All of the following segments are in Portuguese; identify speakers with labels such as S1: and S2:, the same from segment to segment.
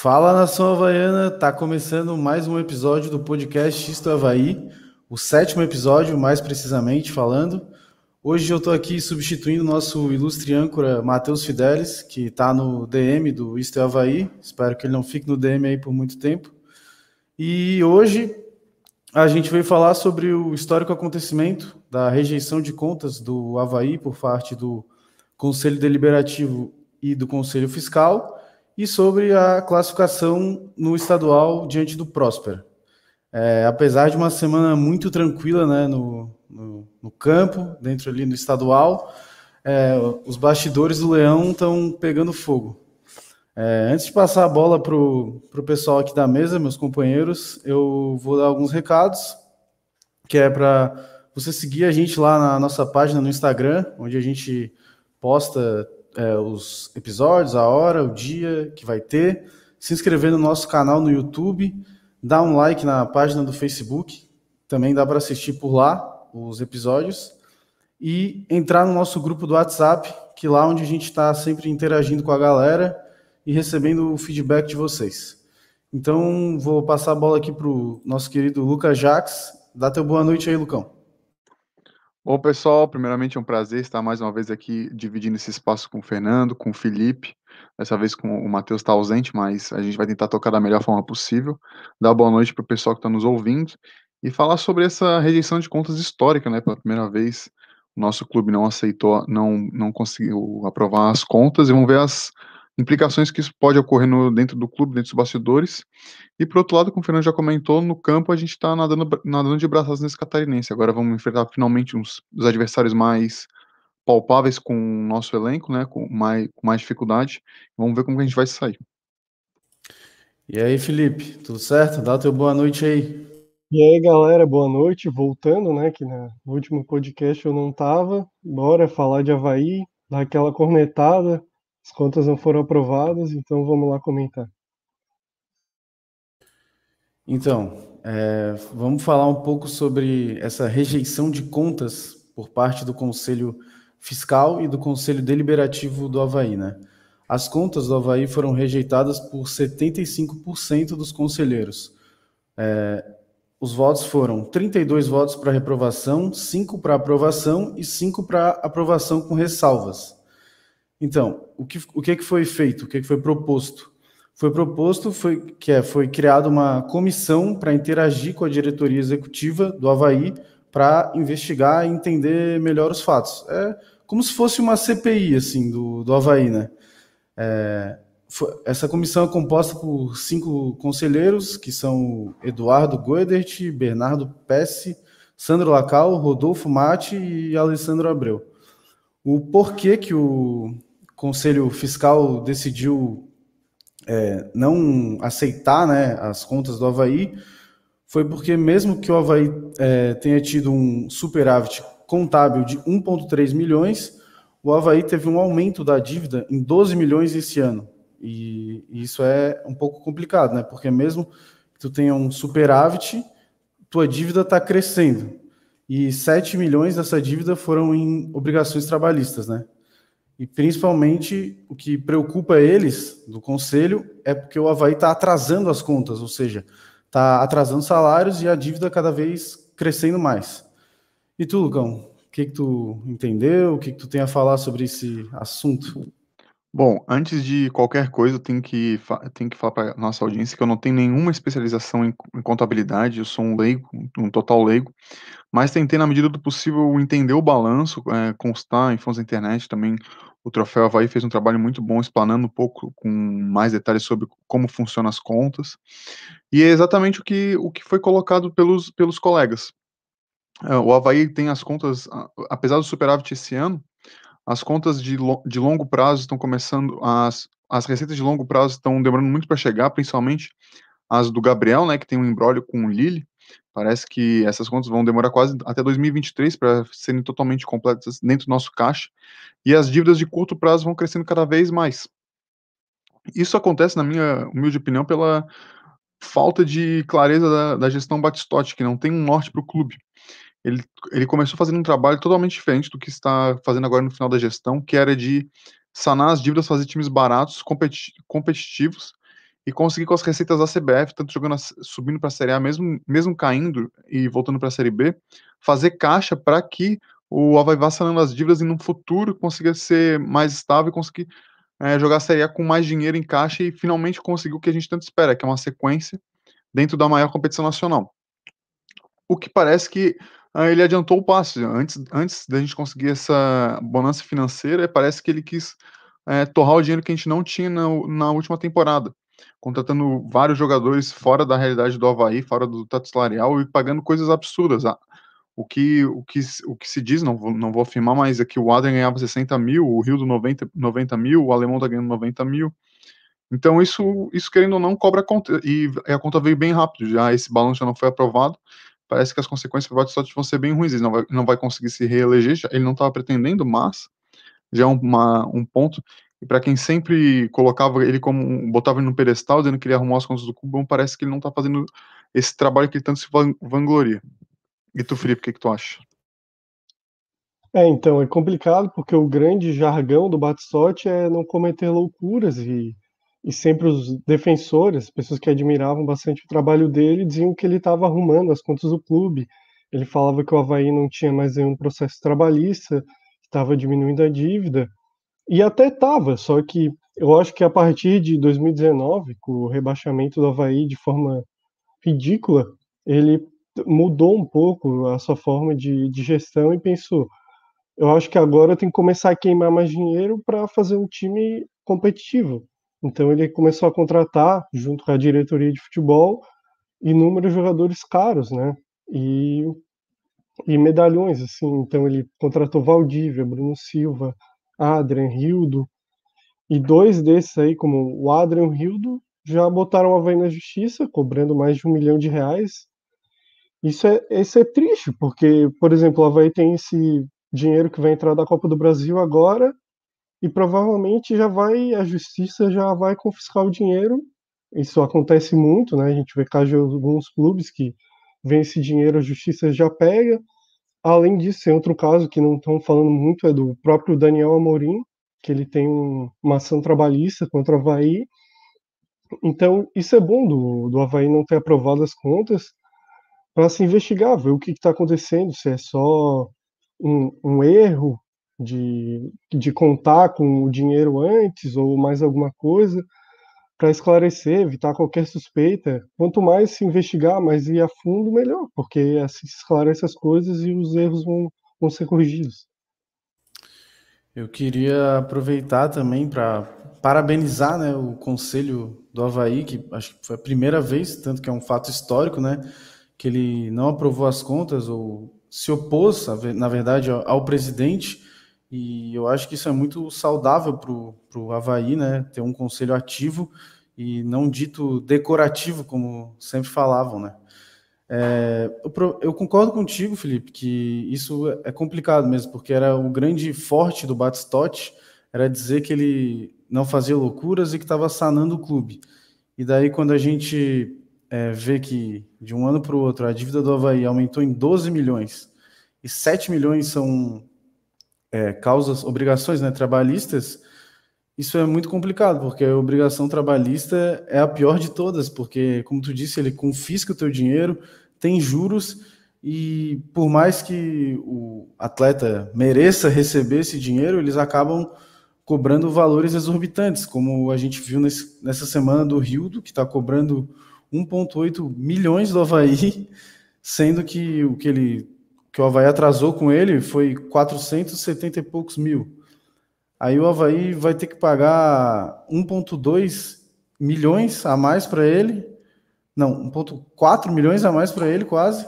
S1: Fala nação havaiana, tá começando mais um episódio do podcast Isto Havaí, o sétimo episódio, mais precisamente falando. Hoje eu tô aqui substituindo o nosso ilustre âncora Matheus Fidelis, que tá no DM do Isto Havaí. Espero que ele não fique no DM aí por muito tempo. E hoje a gente veio falar sobre o histórico acontecimento da rejeição de contas do Havaí por parte do Conselho Deliberativo e do Conselho Fiscal e sobre a classificação no estadual diante do Próspera. É, apesar de uma semana muito tranquila né, no, no, no campo, dentro ali no estadual, é, os bastidores do Leão estão pegando fogo. É, antes de passar a bola para o pessoal aqui da mesa, meus companheiros, eu vou dar alguns recados, que é para você seguir a gente lá na nossa página no Instagram, onde a gente posta é, os episódios, a hora, o dia que vai ter, se inscrever no nosso canal no YouTube, dar um like na página do Facebook, também dá para assistir por lá os episódios, e entrar no nosso grupo do WhatsApp, que é lá onde a gente está sempre interagindo com a galera e recebendo o feedback de vocês. Então, vou passar a bola aqui para o nosso querido Lucas Jaques. Dá teu boa noite aí, Lucão.
S2: Bom, pessoal, primeiramente é um prazer estar mais uma vez aqui dividindo esse espaço com o Fernando, com o Felipe. Dessa vez com o Matheus está ausente, mas a gente vai tentar tocar da melhor forma possível. Dar boa noite para o pessoal que está nos ouvindo e falar sobre essa rejeição de contas histórica, né? Pela primeira vez, o nosso clube não aceitou, não, não conseguiu aprovar as contas e vamos ver as implicações que isso pode ocorrer no, dentro do clube, dentro dos bastidores. E por outro lado, como o Fernando já comentou, no campo a gente está nadando, nadando de braçadas nesse catarinense. Agora vamos enfrentar finalmente uns, os adversários mais palpáveis com o nosso elenco, né, com mais, com mais dificuldade. Vamos ver como a gente vai sair.
S1: E aí, Felipe, tudo certo? Dá o teu boa noite aí.
S3: E aí, galera, boa noite. Voltando, né, que no último podcast eu não tava. Bora falar de Havaí, dar aquela cornetada, as contas não foram aprovadas, então vamos lá comentar.
S1: Então, é, vamos falar um pouco sobre essa rejeição de contas por parte do Conselho Fiscal e do Conselho Deliberativo do Havaí, né? As contas do Havaí foram rejeitadas por 75% dos conselheiros. É, os votos foram 32 votos para reprovação, 5 para aprovação e 5 para aprovação com ressalvas. Então, o que, o que, é que foi feito? O que, é que foi proposto? Foi proposto foi, que é, foi criada uma comissão para interagir com a diretoria executiva do Havaí para investigar e entender melhor os fatos. É como se fosse uma CPI assim, do, do Havaí, né? É, foi, essa comissão é composta por cinco conselheiros, que são Eduardo Goedert, Bernardo Pesce, Sandro Lacal, Rodolfo Mate e Alessandro Abreu. O porquê que o, Conselho Fiscal decidiu é, não aceitar né, as contas do Havaí foi porque, mesmo que o Havaí é, tenha tido um superávit contábil de 1,3 milhões, o Havaí teve um aumento da dívida em 12 milhões esse ano. E, isso é um pouco complicado, né? Porque mesmo que tu tenha um superávit, tua dívida está crescendo. E 7 milhões dessa dívida foram em obrigações trabalhistas, né? E principalmente o que preocupa eles do conselho é porque o Havaí está atrasando as contas, ou seja, está atrasando salários e a dívida cada vez crescendo mais. E tu, Lucão, o que, que tu entendeu? O que, que tu tem a falar sobre esse assunto?
S2: Bom, antes de qualquer coisa, eu tenho que, tenho que falar para nossa audiência que eu não tenho nenhuma especialização em, em contabilidade, eu sou um leigo, um total leigo, mas tentei, na medida do possível, entender o balanço, é, constar em fontes da internet também o Troféu Havaí fez um trabalho muito bom explanando um pouco com mais detalhes sobre como funcionam as contas. E é exatamente o que, o que foi colocado pelos, pelos colegas. É, o Havaí tem as contas, apesar do superávit esse ano, as contas de, de longo prazo estão começando, as, as receitas de longo prazo estão demorando muito para chegar, principalmente as do Gabriel, né, que tem um embrólio com o Lille, Parece que essas contas vão demorar quase até 2023 para serem totalmente completas dentro do nosso caixa, e as dívidas de curto prazo vão crescendo cada vez mais. Isso acontece, na minha humilde opinião, pela falta de clareza da, da gestão Batistotti, que não tem um norte para o clube. Ele, ele começou fazendo um trabalho totalmente diferente do que está fazendo agora no final da gestão, que era de sanar as dívidas, fazer times baratos, competi competitivos, e conseguir com as receitas da CBF, tanto jogando subindo para a Série A, mesmo, mesmo caindo e voltando para a Série B, fazer caixa para que o Havaí vá sanando as dívidas e no futuro consiga ser mais estável e conseguir é, jogar a Série A com mais dinheiro em caixa e finalmente conseguir o que a gente tanto espera, que é uma sequência dentro da maior competição nacional. O que parece que ah, ele adiantou o passo. Antes, antes da gente conseguir essa bonança financeira, parece que ele quis é, torrar o dinheiro que a gente não tinha na, na, última temporada, contratando vários jogadores fora da realidade do Havaí, fora do teto salarial e pagando coisas absurdas. Ah, o que, o que, o que se diz, não vou, não vou afirmar, mas é que o Adrian ganhava 60 mil, o Rio do 90, 90 mil, o Alemão tá ganhando 90 mil. Então, isso, isso querendo ou não, cobra a conta. E a conta veio bem rápido, já esse balanço já não foi aprovado parece que as consequências para o Batistotti vão ser bem ruins. Ele não vai, não vai conseguir se reeleger, ele não estava pretendendo, mas já é uma, um ponto. E para quem sempre colocava ele como. botava ele no pedestal, dizendo que ele arrumou as contas do Cubão, parece que ele não está fazendo esse trabalho que ele tanto se vangloria. E tu, Felipe, o que, que tu acha?
S3: É, então, é complicado porque o grande jargão do Batistotti é não cometer loucuras e e sempre os defensores, pessoas que admiravam bastante o trabalho dele, diziam que ele estava arrumando as contas do clube. Ele falava que o Havaí não tinha mais nenhum processo trabalhista, estava diminuindo a dívida, e até estava, só que eu acho que a partir de 2019, com o rebaixamento do Havaí de forma ridícula, ele mudou um pouco a sua forma de, de gestão e pensou: eu acho que agora eu tenho que começar a queimar mais dinheiro para fazer um time competitivo. Então ele começou a contratar, junto com a diretoria de futebol, inúmeros jogadores caros, né? E, e medalhões, assim. Então ele contratou Valdívia, Bruno Silva, Adrian, Rildo. E dois desses aí, como o Adrian o Rildo, já botaram a Havaí na justiça, cobrando mais de um milhão de reais. Isso é, isso é triste, porque, por exemplo, o Havaí tem esse dinheiro que vai entrar da Copa do Brasil agora, e provavelmente já vai a justiça já vai confiscar o dinheiro. Isso acontece muito, né? A gente vê casos de alguns clubes que vem esse dinheiro, a justiça já pega. Além disso, outro caso que não estão falando muito é do próprio Daniel Amorim, que ele tem um, uma ação trabalhista contra o Havaí. Então, isso é bom do, do Havaí não ter aprovado as contas para se investigar, ver o que está acontecendo, se é só um, um erro, de, de contar com o dinheiro antes ou mais alguma coisa para esclarecer, evitar qualquer suspeita. Quanto mais se investigar, mais ir a fundo, melhor, porque assim se esclarece as coisas e os erros vão, vão ser corrigidos.
S1: Eu queria aproveitar também para parabenizar né, o Conselho do Havaí, que acho que foi a primeira vez, tanto que é um fato histórico, né, que ele não aprovou as contas ou se opôs, na verdade, ao presidente e eu acho que isso é muito saudável para o Havaí, né? Ter um conselho ativo e não dito decorativo, como sempre falavam, né? É, eu, eu, concordo contigo, Felipe, que isso é complicado mesmo, porque era o grande forte do Batistotti, era dizer que ele não fazia loucuras e que estava sanando o clube. E daí, quando a gente é, vê que de um ano para o outro a dívida do Havaí aumentou em 12 milhões e 7 milhões são é, causas, obrigações né, trabalhistas, isso é muito complicado, porque a obrigação trabalhista é a pior de todas, porque, como tu disse, ele confisca o teu dinheiro, tem juros, e por mais que o atleta mereça receber esse dinheiro, eles acabam cobrando valores exorbitantes, como a gente viu nesse, nessa semana do Rildo, que está cobrando 1,8 milhões do Havaí, sendo que o que ele que o Havaí atrasou com ele foi 470 e poucos mil. Aí o Havaí vai ter que pagar 1,2 milhões a mais para ele, não, 1,4 milhões a mais para ele quase,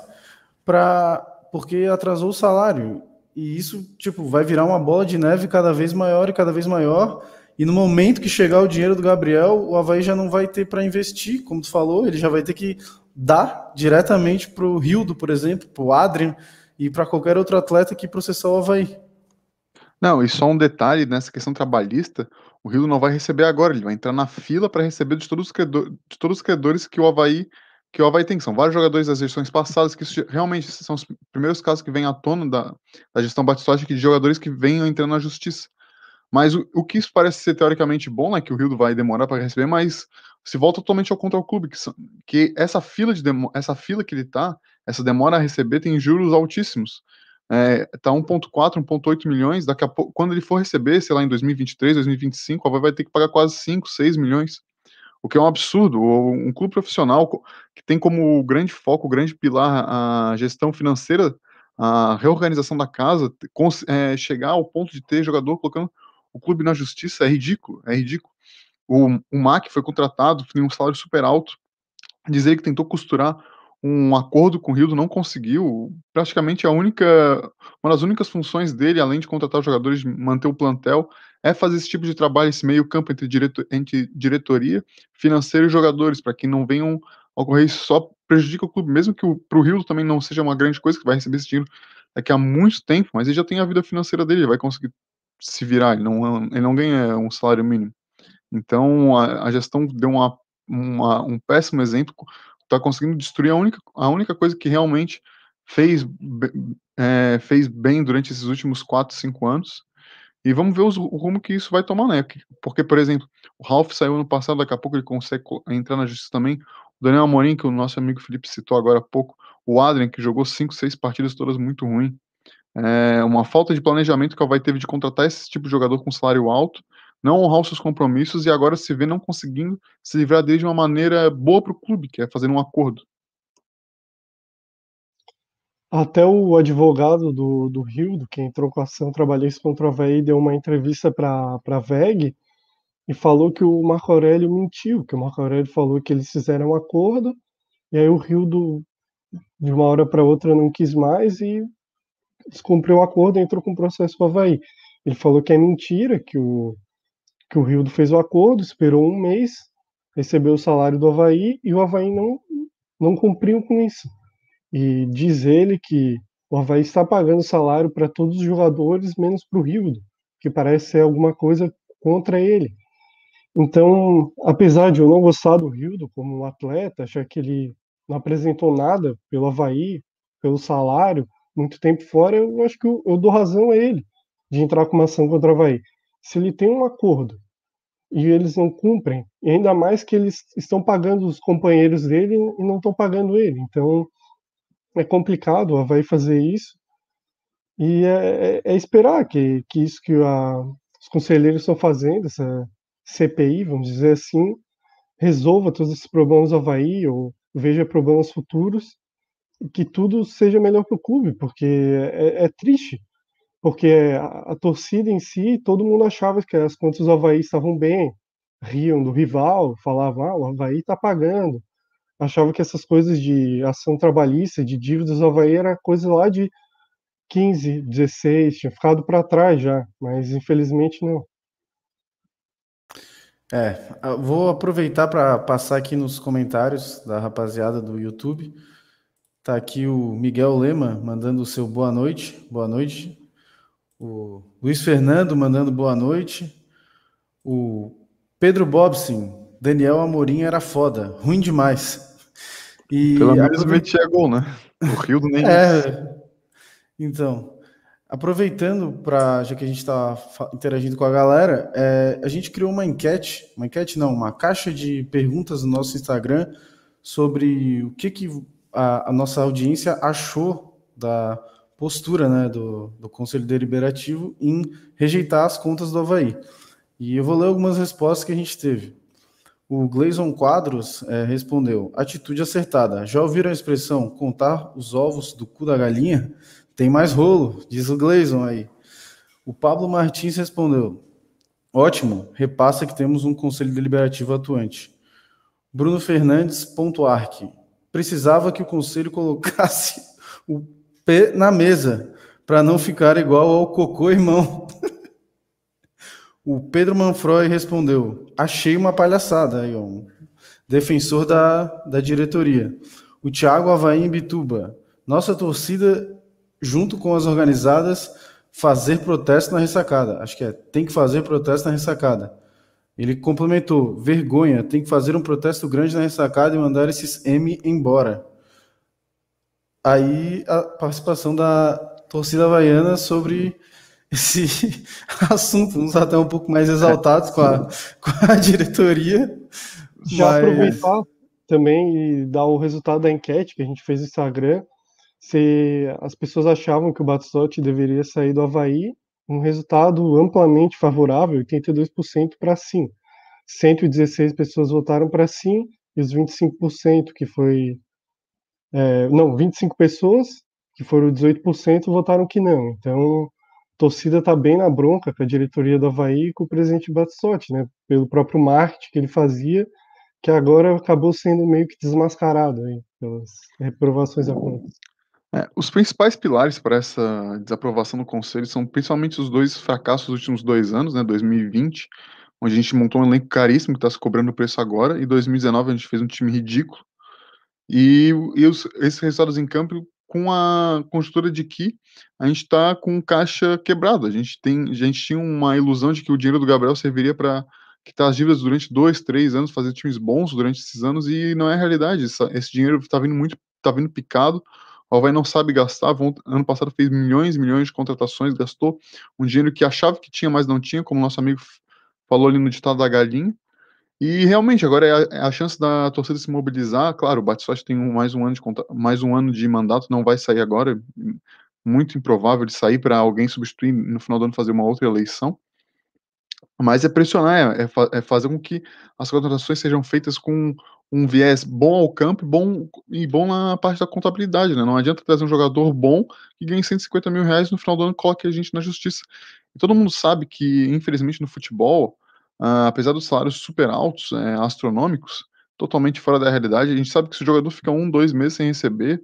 S1: pra, porque atrasou o salário. E isso tipo, vai virar uma bola de neve cada vez maior e cada vez maior. E no momento que chegar o dinheiro do Gabriel, o Havaí já não vai ter para investir, como tu falou, ele já vai ter que dar diretamente para o Rildo, por exemplo, para o Adrian, e para qualquer outro atleta que processar o Havaí.
S2: Não, e só um detalhe nessa questão trabalhista, o Rio não vai receber agora, ele vai entrar na fila para receber de todos, os credores, de todos os credores que o Havaí que o Havaí tem, são vários jogadores das gestões passadas, que realmente são os primeiros casos que vêm à tona da, da gestão Batistotti, de jogadores que venham entrando na justiça. Mas o, o que isso parece ser teoricamente bom, né, que o Rio vai demorar para receber, mas se volta totalmente ao contra o clube, que, que essa fila de demo, essa fila que ele tá, essa demora a receber tem juros altíssimos. É, tá 1.4, 1.8 milhões, daqui a pouco, quando ele for receber, sei lá, em 2023, 2025, a vai ter que pagar quase 5, 6 milhões, o que é um absurdo. Um clube profissional que tem como grande foco, grande pilar a gestão financeira, a reorganização da casa, é, chegar ao ponto de ter jogador colocando o clube na justiça é ridículo, é ridículo. O, o MAC foi contratado, tem um salário super alto, dizer que tentou costurar um acordo com o Rildo, não conseguiu. Praticamente a única, uma das únicas funções dele, além de contratar jogadores, manter o plantel, é fazer esse tipo de trabalho, esse meio campo entre, direto, entre diretoria, financeiro e jogadores, para que não venham ocorrer isso só prejudica o clube, mesmo que para o Rildo também não seja uma grande coisa, que vai receber esse dinheiro daqui a muito tempo, mas ele já tem a vida financeira dele, ele vai conseguir se virar, ele não, ele não ganha um salário mínimo. Então a, a gestão deu uma, uma, um péssimo exemplo, está conseguindo destruir a única, a única coisa que realmente fez, é, fez bem durante esses últimos 4, 5 anos. E vamos ver os, o rumo que isso vai tomar, né? Porque, por exemplo, o Ralph saiu no passado, daqui a pouco ele consegue entrar na justiça também. O Daniel Amorim, que o nosso amigo Felipe citou agora há pouco. O Adrian, que jogou 5, 6 partidas todas muito ruim. É uma falta de planejamento que o Havaí teve de contratar esse tipo de jogador com salário alto não honrar os seus compromissos e agora se vê não conseguindo se livrar dele de uma maneira boa para o clube, que é fazer um acordo.
S3: Até o advogado do, do que entrou com a ação trabalhista contra o Havaí, deu uma entrevista para a VEG e falou que o Marco Aurélio mentiu, que o Marco Aurélio falou que eles fizeram um acordo, e aí o Rio, do, de uma hora para outra, não quis mais e descumpriu o acordo e entrou com o processo com o Havaí. Ele falou que é mentira, que o, que o Rio fez o acordo, esperou um mês, recebeu o salário do Havaí e o Havaí não, não cumpriu com isso. E diz ele que o Havaí está pagando salário para todos os jogadores, menos para o Rio, que parece ser alguma coisa contra ele. Então, apesar de eu não gostar do Rildo como um atleta, achar que ele não apresentou nada pelo Havaí, pelo salário, muito tempo fora, eu acho que eu, eu dou razão a ele de entrar com uma ação contra o Havaí se ele tem um acordo e eles não cumprem, e ainda mais que eles estão pagando os companheiros dele e não estão pagando ele. Então é complicado o Havaí fazer isso. E é, é, é esperar que, que isso que a, os conselheiros estão fazendo, essa CPI, vamos dizer assim, resolva todos esses problemas do Havaí ou veja problemas futuros e que tudo seja melhor para o clube, porque é, é triste porque a, a, torcida em si, todo mundo achava que as contas do Havaí estavam bem, riam do rival, falavam, ah, o Havaí está pagando, achava que essas coisas de ação trabalhista, de dívidas do Havaí, era coisa lá de 15, 16, tinha ficado para trás já, mas infelizmente não.
S1: É, vou aproveitar para passar aqui nos comentários da rapaziada do YouTube. Tá aqui o Miguel Lema mandando o seu boa noite. Boa noite. O Luiz Fernando mandando boa noite. O Pedro Bobson, Daniel Amorim era foda, ruim demais.
S2: E Pelo menos metia gol, né? O Rio do nem.
S1: é. Então, aproveitando para já que a gente está interagindo com a galera, é, a gente criou uma enquete, uma enquete não, uma caixa de perguntas no nosso Instagram sobre o que, que a, a nossa audiência achou da postura né, do, do Conselho Deliberativo em rejeitar as contas do Havaí. E eu vou ler algumas respostas que a gente teve. O Gleison Quadros é, respondeu: atitude acertada. Já ouviram a expressão contar os ovos do cu da galinha? Tem mais rolo, diz o Gleison aí. O Pablo Martins respondeu: ótimo, repassa que temos um conselho deliberativo atuante. Bruno Fernandes, ponto. Precisava que o conselho colocasse o pé na mesa, para não ficar igual ao cocô irmão. o Pedro Manfroy respondeu: Achei uma palhaçada aí, um defensor da, da diretoria. O Thiago Havaí em Bituba. Nossa torcida, junto com as organizadas, fazer protesto na ressacada. Acho que é, tem que fazer protesto na ressacada. Ele complementou: vergonha, tem que fazer um protesto grande na ressacada e mandar esses M embora aí a participação da torcida havaiana sobre esse assunto, uns até um pouco mais exaltados com a, com a diretoria.
S3: Já mas... aproveitar também e dar o resultado da enquete que a gente fez no Instagram, se as pessoas achavam que o Batistotti deveria sair do Havaí, um resultado amplamente favorável, 82% para sim. 116 pessoas votaram para sim, e os 25% que foi. É, não, 25 pessoas, que foram 18%, votaram que não. Então, a torcida está bem na bronca com a diretoria do Havaí e com o presidente Batistotti, né? Pelo próprio marketing que ele fazia, que agora acabou sendo meio que desmascarado aí, pelas reprovações da conta.
S2: É, os principais pilares para essa desaprovação do Conselho são principalmente os dois fracassos dos últimos dois anos, né, 2020, onde a gente montou um elenco caríssimo que está se cobrando o preço agora, e 2019 a gente fez um time ridículo, e, e os, esses resultados em campo com a conjuntura de que a gente está com caixa quebrado, a gente, tem, a gente tinha uma ilusão de que o dinheiro do Gabriel serviria para quitar as dívidas durante dois, três anos, fazer times bons durante esses anos, e não é realidade, essa, esse dinheiro está vindo muito, está vindo picado, o Havaí não sabe gastar. Ano passado fez milhões e milhões de contratações, gastou um dinheiro que achava que tinha, mas não tinha, como nosso amigo falou ali no ditado da galinha. E realmente, agora é a, é a chance da torcida se mobilizar. Claro, o Batistotti tem um, mais, um ano de, mais um ano de mandato, não vai sair agora. Muito improvável de sair para alguém substituir no final do ano fazer uma outra eleição. Mas é pressionar, é, é, é fazer com que as contratações sejam feitas com um viés bom ao campo bom, e bom na parte da contabilidade, né? Não adianta trazer um jogador bom que ganhe 150 mil reais no final do ano coloque a gente na justiça. E todo mundo sabe que, infelizmente, no futebol, uh, apesar dos salários super altos, é, astronômicos, totalmente fora da realidade, a gente sabe que se o jogador fica um, dois meses sem receber,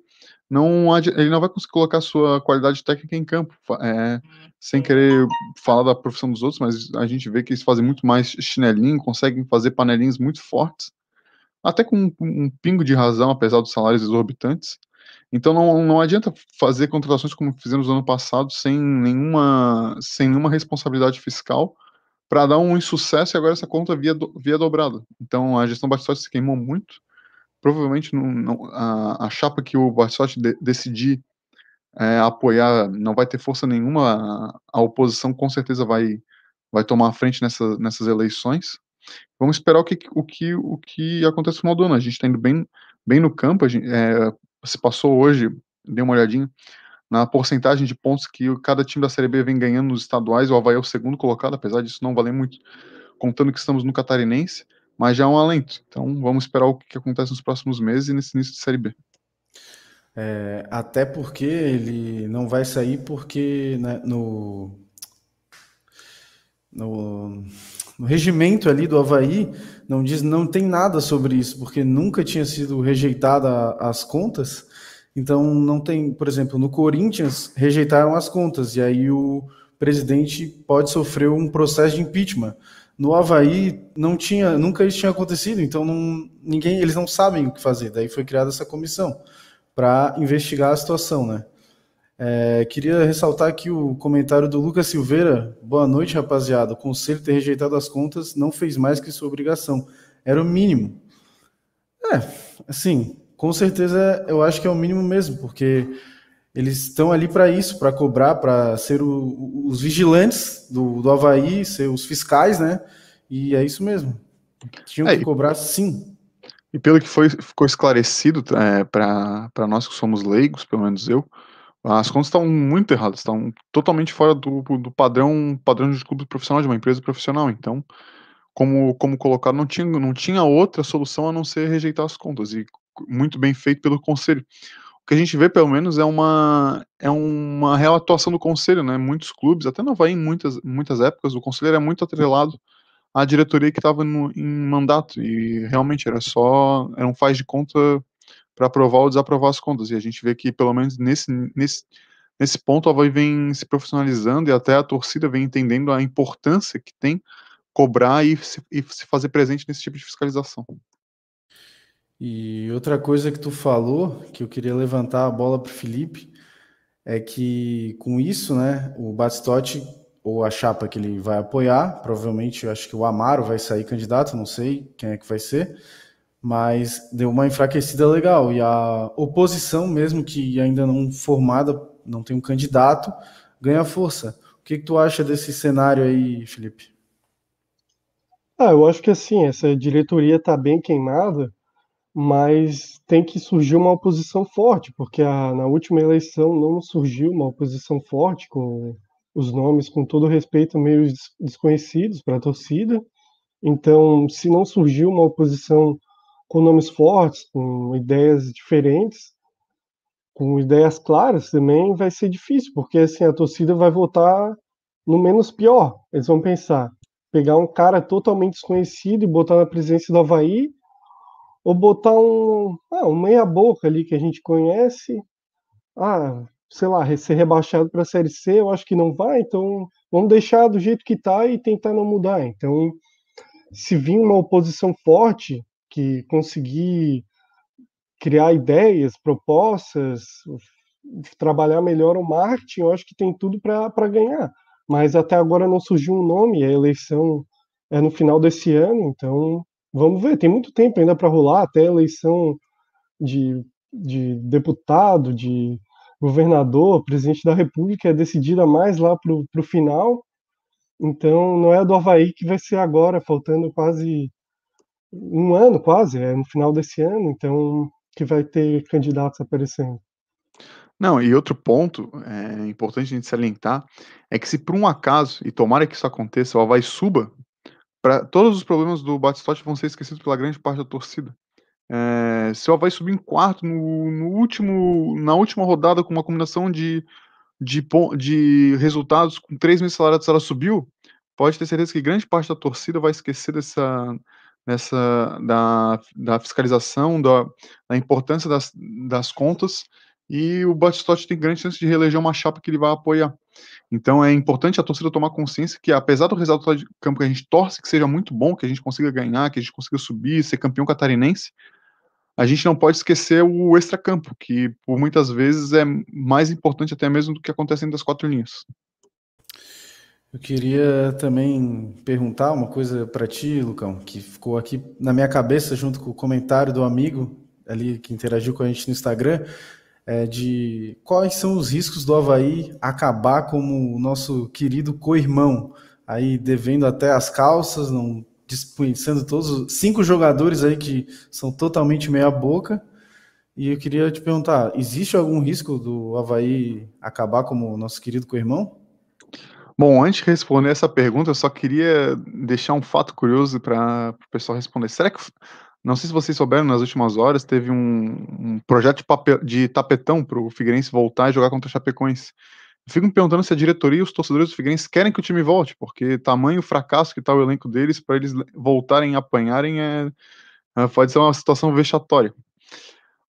S2: não ele não vai conseguir colocar sua qualidade técnica em campo. É, sem querer falar da profissão dos outros, mas a gente vê que eles fazem muito mais chinelinho, conseguem fazer panelinhas muito fortes até com um, um pingo de razão, apesar dos salários exorbitantes. Então não, não adianta fazer contratações como fizemos no ano passado sem nenhuma, sem nenhuma responsabilidade fiscal para dar um insucesso e agora essa conta via, via dobrada. Então a gestão Batistotti se queimou muito. Provavelmente não, não, a, a, chapa que o Batistotti de, decidir é, apoiar não vai ter força nenhuma. A, a, oposição com certeza vai, vai tomar a frente nessa, nessas eleições. Vamos esperar o que, o que, o que acontece no final do ano. A gente está indo bem, bem no campo. Gente, é, se passou hoje, dei uma olhadinha na porcentagem de pontos que cada time da Série B vem ganhando nos estaduais. O Havaí é o segundo colocado, apesar disso não valer muito, contando que estamos no Catarinense, mas já é um alento. Então vamos esperar o que acontece nos próximos meses e nesse início de Série B.
S1: É, até porque ele não vai sair porque né, no, no no regimento ali do Havaí não diz, não tem nada sobre isso, porque nunca tinha sido rejeitada as contas. Então não tem, por exemplo, no Corinthians rejeitaram as contas e aí o presidente pode sofrer um processo de impeachment. No Havaí não tinha, nunca isso tinha acontecido, então não, ninguém, eles não sabem o que fazer. Daí foi criada essa comissão para investigar a situação, né? É, queria ressaltar aqui o comentário do Lucas Silveira. Boa noite, rapaziada. O conselho ter rejeitado as contas não fez mais que sua obrigação. Era o mínimo. É, assim, com certeza eu acho que é o mínimo mesmo, porque eles estão ali para isso, para cobrar, para ser o, os vigilantes do, do Havaí, ser os fiscais, né? E é isso mesmo. Tinham é, que cobrar sim.
S2: E pelo que foi, ficou esclarecido é, para nós que somos leigos, pelo menos eu, as contas estão muito erradas, estão totalmente fora do, do padrão padrão de clube profissional, de uma empresa profissional. Então, como, como colocar, não tinha, não tinha outra solução a não ser rejeitar as contas, e muito bem feito pelo conselho. O que a gente vê, pelo menos, é uma, é uma real atuação do conselho, né? Muitos clubes, até não vai em muitas, muitas épocas, o conselho era muito atrelado à diretoria que estava em mandato, e realmente era só, era um faz de conta para aprovar ou desaprovar as contas. E a gente vê que, pelo menos nesse, nesse, nesse ponto, a Havaí vem se profissionalizando e até a torcida vem entendendo a importância que tem cobrar e se, e se fazer presente nesse tipo de fiscalização.
S1: E outra coisa que tu falou, que eu queria levantar a bola para o Felipe, é que com isso, né, o Batistotti, ou a chapa que ele vai apoiar, provavelmente eu acho que o Amaro vai sair candidato, não sei quem é que vai ser, mas deu uma enfraquecida legal. E a oposição, mesmo que ainda não formada, não tem um candidato, ganha força. que, que tu acha desse cenário aí, Felipe?
S3: Ah, eu acho que assim, essa diretoria está bem queimada, mas tem que surgir uma oposição forte, porque a, na última eleição não surgiu uma oposição forte, com os nomes, com todo respeito, meio desconhecidos para a torcida. Então, se não surgiu uma oposição com nomes fortes, com ideias diferentes, com ideias claras também, vai ser difícil, porque assim a torcida vai votar no menos pior. Eles vão pensar, pegar um cara totalmente desconhecido e botar na presença do Havaí, ou botar um, ah, um meia-boca ali que a gente conhece, ah, sei lá, ser rebaixado para a Série C, eu acho que não vai, então vamos deixar do jeito que está e tentar não mudar. Então, se vir uma oposição forte que conseguir criar ideias, propostas, trabalhar melhor o marketing, eu acho que tem tudo para ganhar. Mas até agora não surgiu um nome, a eleição é no final desse ano, então vamos ver, tem muito tempo ainda para rolar, até a eleição de, de deputado, de governador, presidente da república é decidida mais lá para o final, então não é do Havaí que vai ser agora, faltando quase um ano, quase, é no final desse ano, então que vai ter candidatos aparecendo.
S2: Não, e outro ponto é importante a gente salientar é que se por um acaso, e tomara que isso aconteça, o Havaí suba, todos os problemas do Batistote vão ser esquecidos pela grande parte da torcida. É, se o Havaí subir em quarto no, no, último, na última rodada com uma combinação de, de, de resultados com três meses de salário ela subiu, pode ter certeza que grande parte da torcida vai esquecer dessa, dessa da, da fiscalização, da, da importância das, das contas e o Batistotti tem grande chance de reeleger uma chapa que ele vai apoiar. Então é importante a torcida tomar consciência que, apesar do resultado de campo que a gente torce que seja muito bom, que a gente consiga ganhar, que a gente consiga subir, ser campeão catarinense, a gente não pode esquecer o extracampo, que por muitas vezes é mais importante até mesmo do que acontece dentro das quatro linhas.
S1: Eu queria também perguntar uma coisa para ti, Lucão, que ficou aqui na minha cabeça junto com o comentário do amigo ali que interagiu com a gente no Instagram é, de quais são os riscos do Havaí acabar como o nosso querido co-irmão, aí devendo até as calças, não dispensando todos os cinco jogadores aí que são totalmente meia boca. E eu queria te perguntar, existe algum risco do Havaí acabar como o nosso querido co-irmão?
S2: Bom, antes de responder essa pergunta, eu só queria deixar um fato curioso para o pessoal responder. Será que não sei se vocês souberam, nas últimas horas teve um, um projeto de, papel, de tapetão para o Figueirense voltar e jogar contra o Chapecoense. Fico me perguntando se a diretoria e os torcedores do Figueirense querem que o time volte, porque tamanho fracasso que está o elenco deles, para eles voltarem e apanharem, é, é, pode ser uma situação vexatória.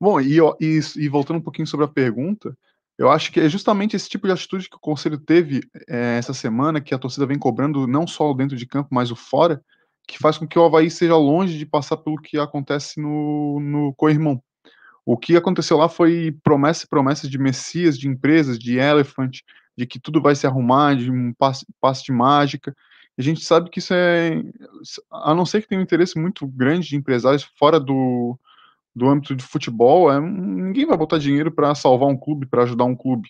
S2: Bom, e, e, e, voltando um pouquinho sobre a pergunta, eu acho que é justamente esse tipo de atitude que o Conselho teve é, essa semana, que a torcida vem cobrando não só dentro de campo, mas o fora, que faz com que o Havaí seja longe de passar pelo que acontece no, no co-irmão. O que aconteceu lá foi promessa e promessas de messias, de empresas, de elephant, de que tudo vai se arrumar, de um passe, passe de mágica. A gente sabe que isso é. A não ser que tenha um interesse muito grande de empresários fora do, do âmbito de futebol, é, ninguém vai botar dinheiro para salvar um clube, para ajudar um clube.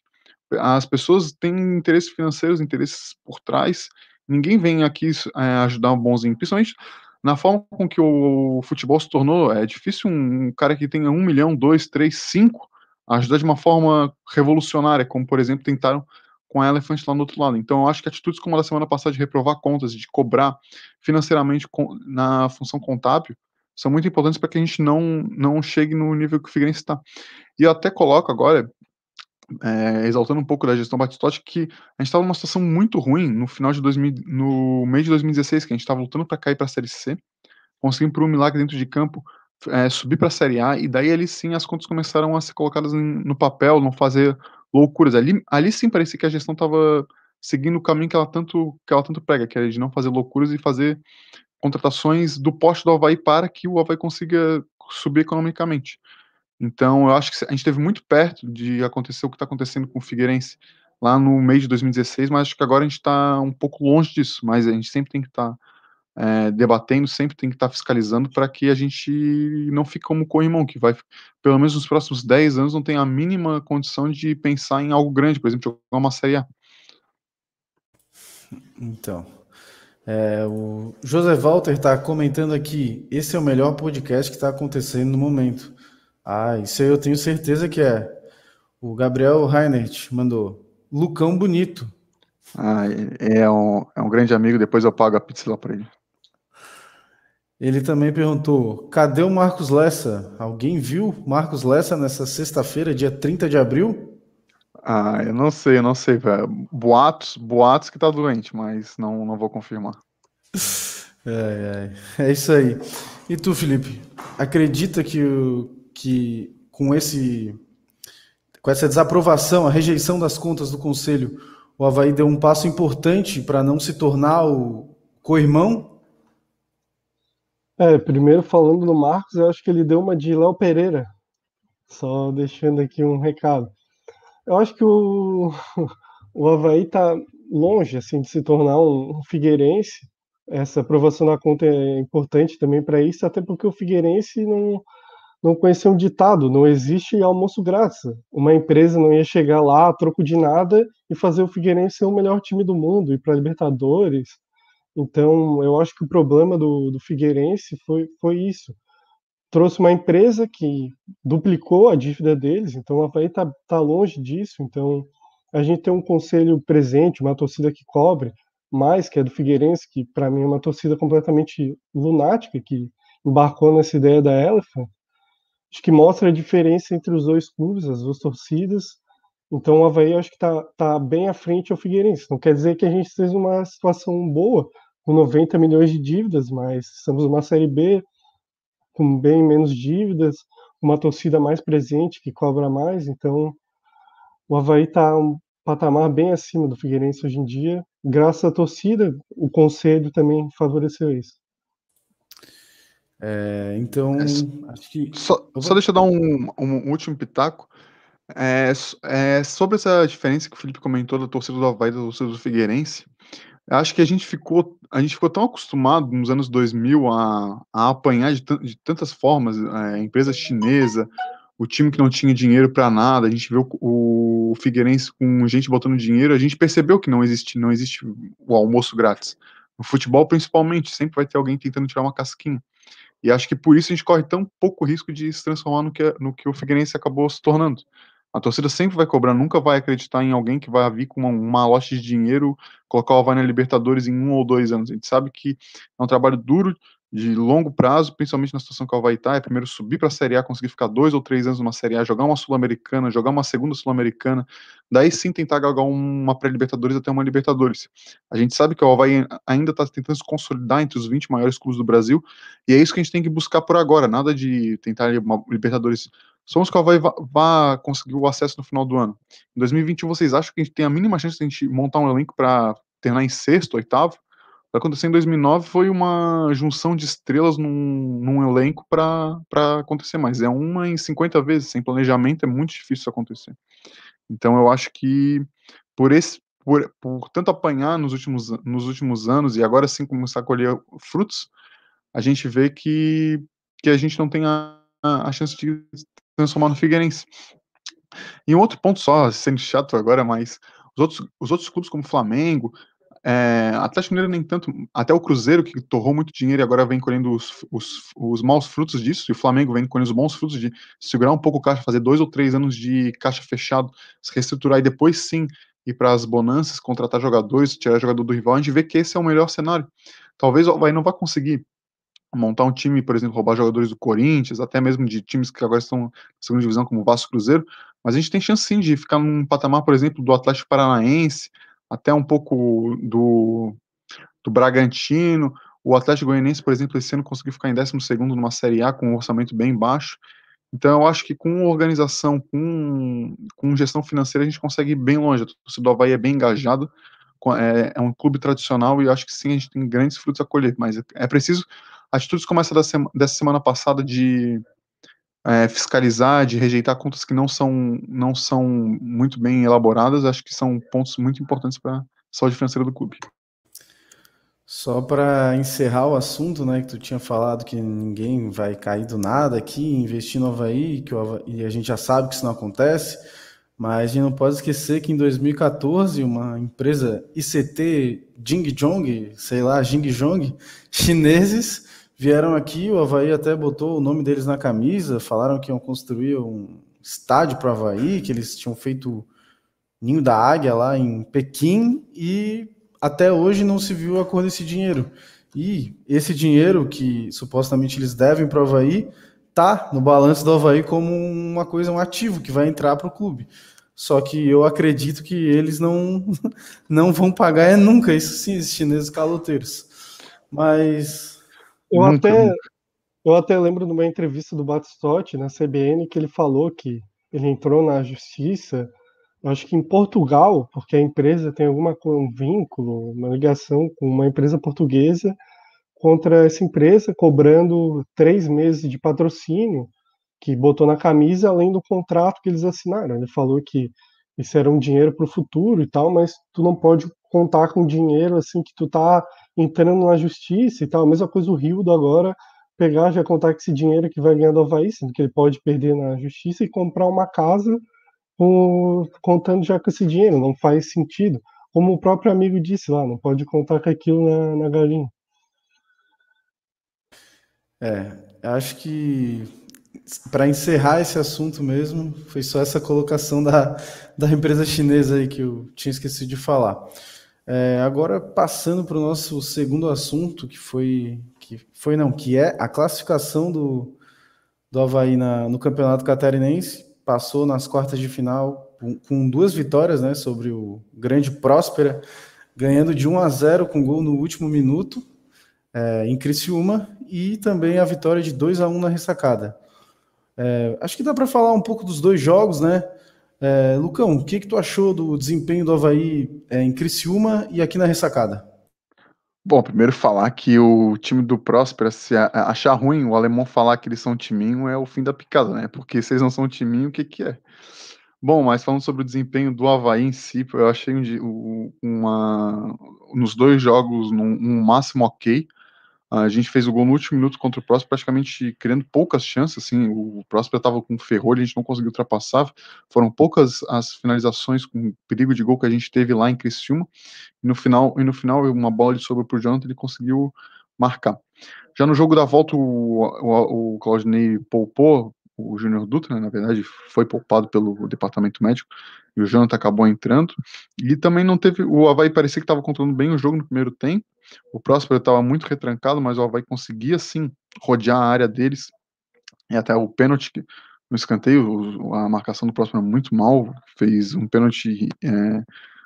S2: As pessoas têm interesses financeiros, interesses por trás, ninguém vem aqui é, ajudar um bonzinho, principalmente na forma com que o futebol se tornou, é difícil um cara que tenha um milhão, dois, três, cinco, ajudar de uma forma revolucionária, como por exemplo tentaram com a Elephant lá no outro lado. Então eu acho que atitudes como a da semana passada de reprovar contas, de cobrar financeiramente na função contábil, são muito importantes para que a gente não, não chegue no nível que o Figueirense está. E eu até coloco agora, é, exaltando um pouco da gestão Batistotti, que a gente estava numa situação muito ruim no final de 2000, no mês de 2016, que a gente estava lutando para cair para a Série C, conseguimos por um milagre dentro de campo é, subir para a Série A, e daí ali sim as contas começaram a ser colocadas em, no papel, não fazer loucuras. Ali, ali sim parecia que a gestão estava seguindo o caminho que ela tanto que ela tanto prega, que era de não fazer loucuras e fazer contratações do poste do Havaí para que o Havaí consiga subir economicamente. Então, eu acho que a gente esteve muito perto de acontecer o que está acontecendo com o Figueirense lá no mês de 2016, mas acho que agora a gente está um pouco longe disso. Mas a gente sempre tem que estar tá, é, debatendo, sempre tem que estar tá fiscalizando para que a gente não fique como o corrimão, que vai, pelo menos nos próximos 10 anos, não tem a mínima condição de pensar em algo grande, por exemplo, jogar uma Série A.
S1: Então, é, o José Walter está comentando aqui. Esse é o melhor podcast que está acontecendo no momento. Ah, isso aí eu tenho certeza que é. O Gabriel Reinert mandou. Lucão bonito.
S2: Ah, é um, é um grande amigo, depois eu pago a pizza lá para ele.
S1: Ele também perguntou: cadê o Marcos Lessa? Alguém viu Marcos Lessa nessa sexta-feira, dia 30 de abril?
S2: Ah, eu não sei, eu não sei, velho. Boatos, boatos que tá doente, mas não, não vou confirmar.
S1: É, é, é isso aí. E tu, Felipe, acredita que, que com esse com essa desaprovação, a rejeição das contas do Conselho, o Havaí deu um passo importante para não se tornar o co-irmão?
S3: É, primeiro falando do Marcos, eu acho que ele deu uma de Léo Pereira. Só deixando aqui um recado. Eu acho que o, o Havaí está longe assim, de se tornar um, um Figueirense. Essa aprovação da conta é importante também para isso, até porque o Figueirense não, não conhecia um ditado, não existe almoço grátis. Uma empresa não ia chegar lá a troco de nada e fazer o Figueirense ser o melhor time do mundo, ir para Libertadores. Então, eu acho que o problema do, do Figueirense foi, foi isso. Trouxe uma empresa que duplicou a dívida deles, então o Havaí está tá longe disso. Então, a gente tem um conselho presente, uma torcida que cobre mais, que é do Figueirense, que para mim é uma torcida completamente lunática, que embarcou nessa ideia da Elephant, acho que mostra a diferença entre os dois clubes, as duas torcidas. Então o Havaí acho que está tá bem à frente ao Figueirense. Não quer dizer que a gente esteja numa situação boa, com 90 milhões de dívidas, mas estamos numa Série B com bem menos dívidas, uma torcida mais presente, que cobra mais. Então o Havaí está um patamar bem acima do Figueirense hoje em dia. Graças à torcida, o conselho também favoreceu isso.
S1: É, então, é,
S2: acho que. Só, só deixa eu dar um, um último pitaco. É, é, sobre essa diferença que o Felipe comentou da torcida do Havaí e da torcida do Figueirense, acho que a gente ficou, a gente ficou tão acostumado nos anos 2000 a, a apanhar de, de tantas formas, é, empresa chinesa, o time que não tinha dinheiro para nada, a gente viu o, o Figueirense com gente botando dinheiro, a gente percebeu que não existe, não existe o almoço grátis. No futebol, principalmente, sempre vai ter alguém tentando tirar uma casquinha. E acho que por isso a gente corre tão pouco risco de se transformar no que, no que o Figueirense acabou se tornando. A torcida sempre vai cobrar, nunca vai acreditar em alguém que vai vir com uma, uma lote de dinheiro, colocar o Havaí na Libertadores em um ou dois anos. A gente sabe que é um trabalho duro, de longo prazo, principalmente na situação que o Havaí está, é primeiro subir para a Série A, conseguir ficar dois ou três anos numa Série A, jogar uma Sul-Americana, jogar uma segunda Sul-Americana, daí sim tentar galgar uma pré-Libertadores até uma Libertadores. A gente sabe que o Havaí ainda está tentando se consolidar entre os 20 maiores clubes do Brasil, e é isso que a gente tem que buscar por agora, nada de tentar uma Libertadores. Somos que o Havaí vá conseguir o acesso no final do ano. Em 2021, vocês acham que a gente tem a mínima chance de a gente montar um elenco para terminar em sexto, oitavo? Que aconteceu em 2009 foi uma junção de estrelas num, num elenco para acontecer mais. É uma em 50 vezes, sem planejamento é muito difícil isso acontecer. Então eu acho que por esse por, por tanto apanhar nos últimos, nos últimos anos e agora sim começar a colher frutos, a gente vê que, que a gente não tem a, a chance de transformar no Figueirense. E um outro ponto só, sendo chato agora, mas os outros, os outros clubes como Flamengo, é, Atlético Mineiro nem tanto, até o Cruzeiro, que torrou muito dinheiro e agora vem colhendo os, os, os maus frutos disso, e o Flamengo vem colhendo os bons frutos de segurar um pouco o caixa, fazer dois ou três anos de caixa fechado, se reestruturar e depois sim ir para as bonanças, contratar jogadores, tirar jogador do rival, a gente vê que esse é o melhor cenário. Talvez o Havaí não vá conseguir montar um time, por exemplo, roubar jogadores do Corinthians, até mesmo de times que agora estão na segunda divisão, como o Vasco Cruzeiro, mas a gente tem chance sim de ficar num patamar, por exemplo, do Atlético Paranaense, até um pouco do, do Bragantino. O Atlético Goianiense, por exemplo, esse ano conseguiu ficar em 12 numa Série A com um orçamento bem baixo. Então, eu acho que com organização, com, com gestão financeira, a gente consegue ir bem longe. O torcedor do Havaí é bem engajado, é, é, um clube tradicional e acho que sim, a gente tem grandes frutos a colher. Mas é, preciso atitudes como essa dessa semana passada de é, fiscalizar, de rejeitar contas que não são, não são muito bem elaboradas, acho que são pontos muito importantes para a saúde financeira do clube.
S1: Só para encerrar o assunto, né, que tu tinha falado que ninguém vai cair do nada aqui, investir no Havaí, que Havaí, e a gente já sabe que isso não acontece, Mas a gente não pode esquecer que em 2014, uma empresa ICT Jing Jong, sei lá, Jing Jong, chineses, vieram aqui, o Havaí até botou o nome deles na camisa, falaram que iam construir um estádio para o Havaí, que eles tinham feito Ninho da Águia lá em Pequim e até hoje não se viu a cor desse dinheiro. E esse dinheiro que supostamente eles devem para o Havaí tá no balanço do Havaí como uma coisa, um ativo que vai entrar para o clube. Só que eu acredito que eles não, não vão pagar é nunca, isso sim, esses chineses caloteiros. Mas.
S3: Eu até, eu até lembro de uma entrevista do Batistotti na CBN que ele falou que ele entrou na justiça, acho que em Portugal, porque a empresa tem alguma um vínculo, uma ligação com uma empresa portuguesa contra essa empresa, cobrando três meses de patrocínio que botou na camisa, além do contrato que eles assinaram. Ele falou que isso era um dinheiro para o futuro e tal, mas tu não pode contar com dinheiro assim que tu tá entrando na justiça e tal. A mesma coisa o Rio agora pegar já contar com esse dinheiro que vai ganhar do Havaí, sendo que ele pode perder na justiça e comprar uma casa com, contando já com esse dinheiro. Não faz sentido. Como o próprio amigo disse lá, não pode contar com aquilo na, na galinha.
S1: É, acho que para encerrar esse assunto mesmo, foi só essa colocação da, da empresa chinesa aí que eu tinha esquecido de falar. É, agora, passando para o nosso segundo assunto, que foi, que foi não, que é a classificação do, do Havaí na, no Campeonato Catarinense, passou nas quartas de final com, com duas vitórias né, sobre o grande Próspera, ganhando de 1 a 0 com gol no último minuto é, em Criciúma, e também a vitória de 2 a 1 na ressacada. É, acho que dá para falar um pouco dos dois jogos, né? É, Lucão, o que, que tu achou do desempenho do Havaí é, em Criciúma e aqui na ressacada?
S2: Bom, primeiro falar que o time do Próspera, se achar ruim o alemão falar que eles são timinho, é o fim da picada, né? Porque eles não são timinho, o que, que é? Bom, mas falando sobre o desempenho do Havaí em si, eu achei um, uma, nos dois jogos um, um máximo ok. A gente fez o gol no último minuto contra o Próspero, praticamente criando poucas chances. Assim, o Próspero estava com ferrolho, a gente não conseguiu ultrapassar. Foram poucas as finalizações com perigo de gol que a gente teve lá em Criciúma. E no final, e no final uma bola de sobra para o Jonathan, ele conseguiu marcar. Já no jogo da volta, o, o, o Claudinei poupou o Júnior Dutra, né, na verdade, foi poupado pelo departamento médico, e o Jonathan acabou entrando. E também não teve. O Havaí parecia que estava controlando bem o jogo no primeiro tempo. O Próspero estava muito retrancado, mas o Havaí conseguia sim rodear a área deles. E até o pênalti no escanteio, a marcação do Próspero é muito mal, fez um pênalti é,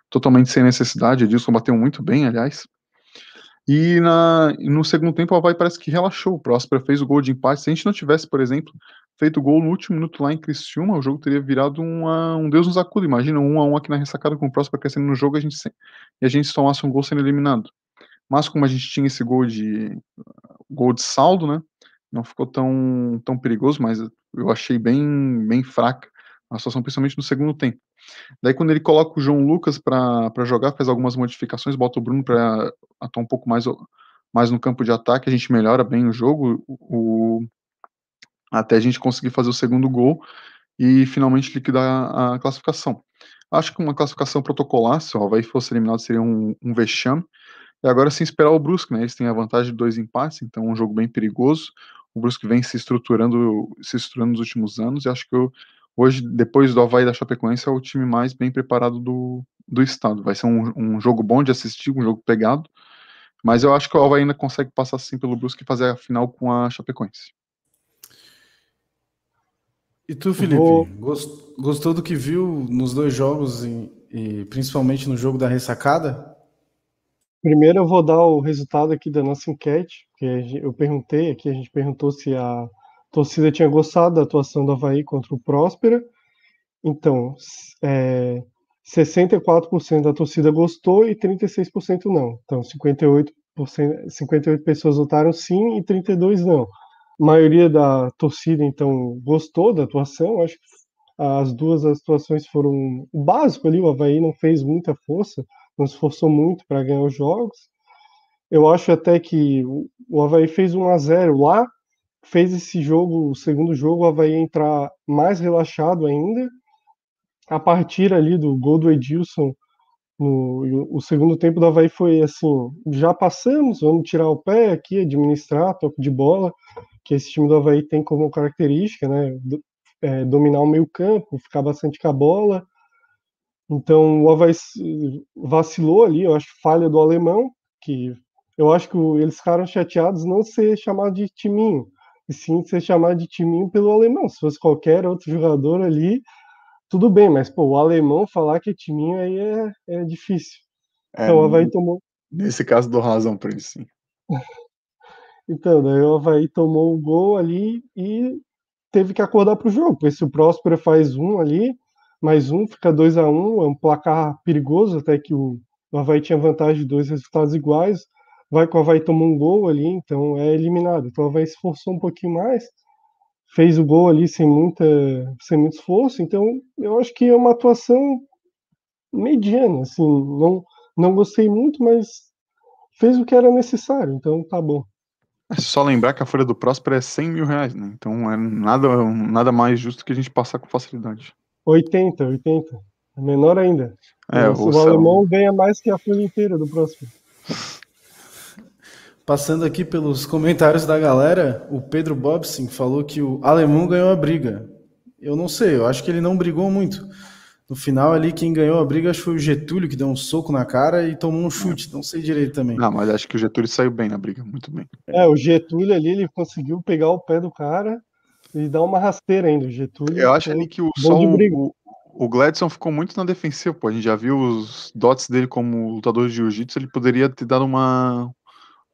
S2: totalmente sem necessidade. Edilson bateu muito bem, aliás. E na, no segundo tempo, o Havaí parece que relaxou. O Próspero fez o gol de empate. Se a gente não tivesse, por exemplo, feito gol no último minuto lá em Criciúma, o jogo teria virado uma, um Deus nos acuda. Imagina um a um aqui na ressacada com o Próspero crescendo no jogo a gente, e a gente tomasse um gol sendo eliminado. Mas como a gente tinha esse gol de gol de saldo, né? Não ficou tão, tão perigoso, mas eu achei bem, bem fraca a situação, principalmente no segundo tempo. Daí, quando ele coloca o João Lucas para jogar, faz algumas modificações, bota o Bruno para atuar um pouco mais, mais no campo de ataque, a gente melhora bem o jogo, o, até a gente conseguir fazer o segundo gol e finalmente liquidar a classificação. Acho que uma classificação protocolar, se o Havaí fosse eliminado, seria um, um vexame, e agora sim esperar o Brusque, né? Eles têm a vantagem de dois empates, então é um jogo bem perigoso. O Brusque vem se estruturando, se estruturando nos últimos anos, e acho que eu, hoje, depois do Havaí da Chapecoense, é o time mais bem preparado do, do estado. Vai ser um, um jogo bom de assistir, um jogo pegado, mas eu acho que o Havaí ainda consegue passar sim pelo Brusque e fazer a final com a Chapecoense.
S1: E tu, Felipe, Vou... gostou do que viu nos dois jogos e, e principalmente no jogo da ressacada?
S3: Primeiro eu vou dar o resultado aqui da nossa enquete, que eu perguntei aqui, a gente perguntou se a torcida tinha gostado da atuação do Havaí contra o Próspera. Então, é, 64% da torcida gostou e 36% não. Então, 58%, 58 pessoas votaram sim e 32 não. A maioria da torcida, então, gostou da atuação. Acho que as duas atuações foram o básico ali. O Havaí não fez muita força não se esforçou muito para ganhar os jogos. Eu acho até que o Havaí fez 1 a 0 lá, fez esse jogo, o segundo jogo, o Havaí entrar mais relaxado ainda. a partir ali do gol do Edilson, no, o segundo tempo do Havaí foi assim: já passamos, vamos tirar o pé aqui, administrar, toque de bola, que esse time do Havaí tem como característica, né? É, dominar o meio-campo, ficar bastante com a bola. Então o Havaí vacilou ali, eu acho falha do alemão, que eu acho que eles ficaram chateados não ser chamado de timinho, e sim ser chamado de timinho pelo alemão. Se fosse qualquer outro jogador ali, tudo bem, mas pô, o alemão falar que é timinho aí é, é difícil.
S2: É, então o Havaí tomou. Nesse caso, dou razão para ele, sim.
S3: então, daí o Havaí tomou o gol ali e teve que acordar para o jogo, porque se o Próspero faz um ali, mais um, fica 2 a 1 um, é um placar perigoso, até que o, Havaí tinha vantagem de dois resultados iguais, vai que o Havaí tomou um gol ali, então é eliminado. Então o Havaí se esforçou um pouquinho mais, fez o gol ali sem, muita, sem muito esforço, então eu acho que é uma atuação mediana, assim, não, não gostei muito, mas fez o que era necessário, então tá bom.
S2: É só lembrar que a folha do Próspero é 100 mil reais, né? Então é nada, nada mais justo que a gente passar com facilidade.
S3: 80, 80. É menor ainda. É, o, o alemão ganha mais que a folha inteira do Próspero.
S1: Passando aqui pelos comentários da galera, o Pedro Bobson falou que o alemão ganhou a briga. Eu não sei, eu acho que ele não brigou muito. No final ali, quem ganhou a briga acho que foi o Getúlio, que deu um soco na cara e tomou um chute. Não sei direito também.
S2: Não, mas acho que o Getúlio saiu bem na briga, muito bem.
S3: É, o Getúlio ali, ele conseguiu pegar o pé do cara e dar uma rasteira ainda. O Getúlio.
S2: Eu acho ali que o, só o, o Gladson ficou muito na defensiva, pô. A gente já viu os dots dele como lutador de jiu-jitsu. Ele poderia ter dado uma,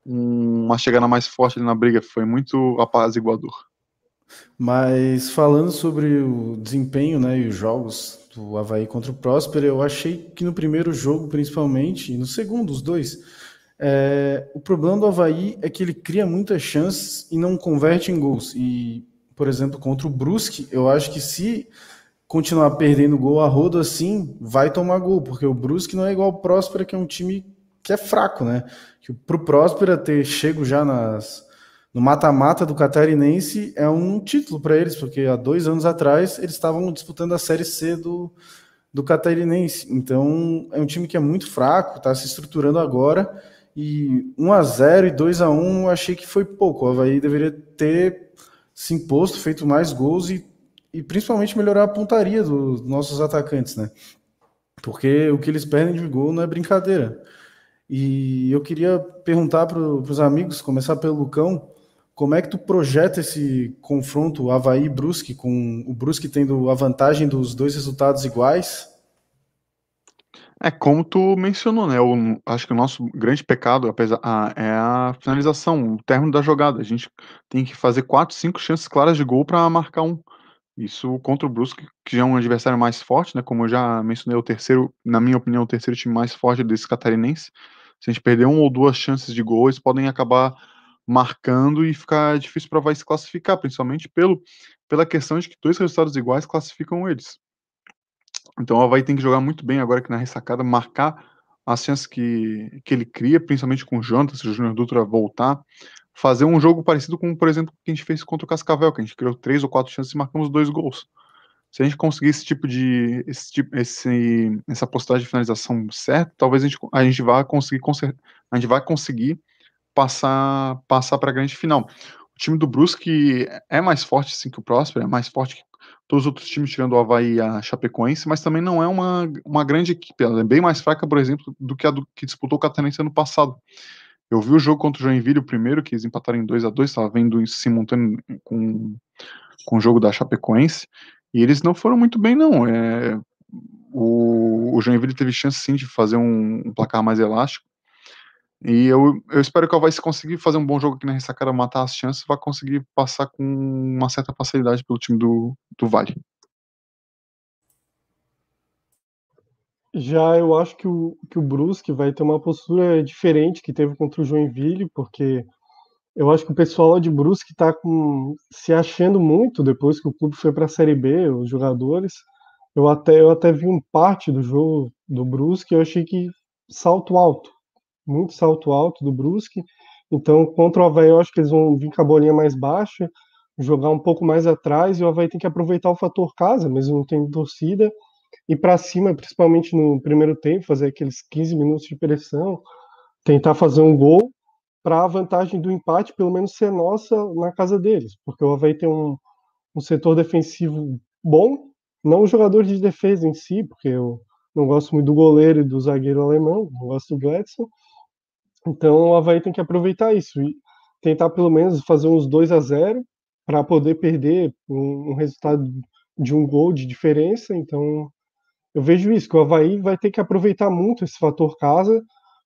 S2: uma chegada mais forte na briga, foi muito apaziguador.
S1: Mas falando sobre o desempenho né, e os jogos do Havaí contra o Próspero, eu achei que no primeiro jogo, principalmente, e no segundo, os dois, é, o problema do Havaí é que ele cria muitas chances e não converte em gols. E, por exemplo, contra o Brusque, eu acho que se continuar perdendo gol a rodo assim, vai tomar gol, porque o Brusque não é igual o Próspero, que é um time que é fraco, né? Que pro Próspera ter chego já nas, no mata-mata do Catarinense é um título para eles, porque há dois anos atrás eles estavam disputando a Série C do, do Catarinense. Então é um time que é muito fraco, está se estruturando agora. E 1 a 0 e 2 a 1 eu achei que foi pouco. O Havaí deveria ter se imposto, feito mais gols e, e principalmente melhorar a pontaria dos nossos atacantes, né? Porque o que eles perdem de gol não é brincadeira. E eu queria perguntar para os amigos, começar pelo Lucão, como é que tu projeta esse confronto Havaí Brusque, com o Brusque tendo a vantagem dos dois resultados iguais?
S2: É como tu mencionou, né? Eu acho que o nosso grande pecado apesar, a, é a finalização, o término da jogada. A gente tem que fazer quatro, cinco chances claras de gol para marcar um. Isso contra o Brusque, que é um adversário mais forte, né? Como eu já mencionei, o terceiro, na minha opinião, o terceiro time mais forte desse catarinense. Se a gente perder uma ou duas chances de gol, eles podem acabar marcando e ficar difícil para o se classificar, principalmente pelo, pela questão de que dois resultados iguais classificam eles. Então o Havaí tem que jogar muito bem agora aqui na ressacada, marcar as chances que, que ele cria, principalmente com o Jonathan, se o Júnior Dutra voltar, fazer um jogo parecido com, por exemplo, o que a gente fez contra o Cascavel, que a gente criou três ou quatro chances e marcamos dois gols. Se a gente conseguir esse tipo de esse tipo, esse, essa postagem de finalização certa, talvez a gente, a gente vá conseguir a gente vai conseguir passar passar para a grande final. O time do Brusque é mais forte sim que o Próspero, é mais forte que todos os outros times tirando o Havaí e a Chapecoense, mas também não é uma, uma grande equipe, ela é bem mais fraca, por exemplo, do que a do, que disputou o Catarinense ano passado. Eu vi o jogo contra o Joinville, o primeiro, que eles empataram em 2 a 2 estava vendo simultâneo com, com o jogo da Chapecoense, e eles não foram muito bem, não. É, o, o Joinville teve chance sim de fazer um, um placar mais elástico. E eu, eu espero que o Havaí, se conseguir fazer um bom jogo aqui na ressacada, matar as chances, vai conseguir passar com uma certa facilidade pelo time do, do Vale.
S3: Já eu acho que o, que o Brusque vai ter uma postura diferente que teve contra o Joinville, porque eu acho que o pessoal de Brusque está se achando muito depois que o clube foi para a Série B, os jogadores. Eu até, eu até vi um parte do jogo do Brusque, eu achei que salto alto, muito salto alto do Brusque. Então, contra o Havaí, eu acho que eles vão vir com a bolinha mais baixa, jogar um pouco mais atrás, e o Havaí tem que aproveitar o fator casa, mesmo não tendo torcida, ir para cima, principalmente no primeiro tempo, fazer aqueles 15 minutos de pressão, tentar fazer um gol para a vantagem do empate pelo menos ser nossa na casa deles, porque o Havaí tem um, um setor defensivo bom, não os jogadores de defesa em si, porque eu não gosto muito do goleiro e do zagueiro alemão, não gosto do Gladson. Então o Havaí tem que aproveitar isso e tentar pelo menos fazer uns 2 a 0 para poder perder um, um, resultado de um gol de diferença. Então eu vejo isso, que o Havaí vai ter que aproveitar muito esse fator casa,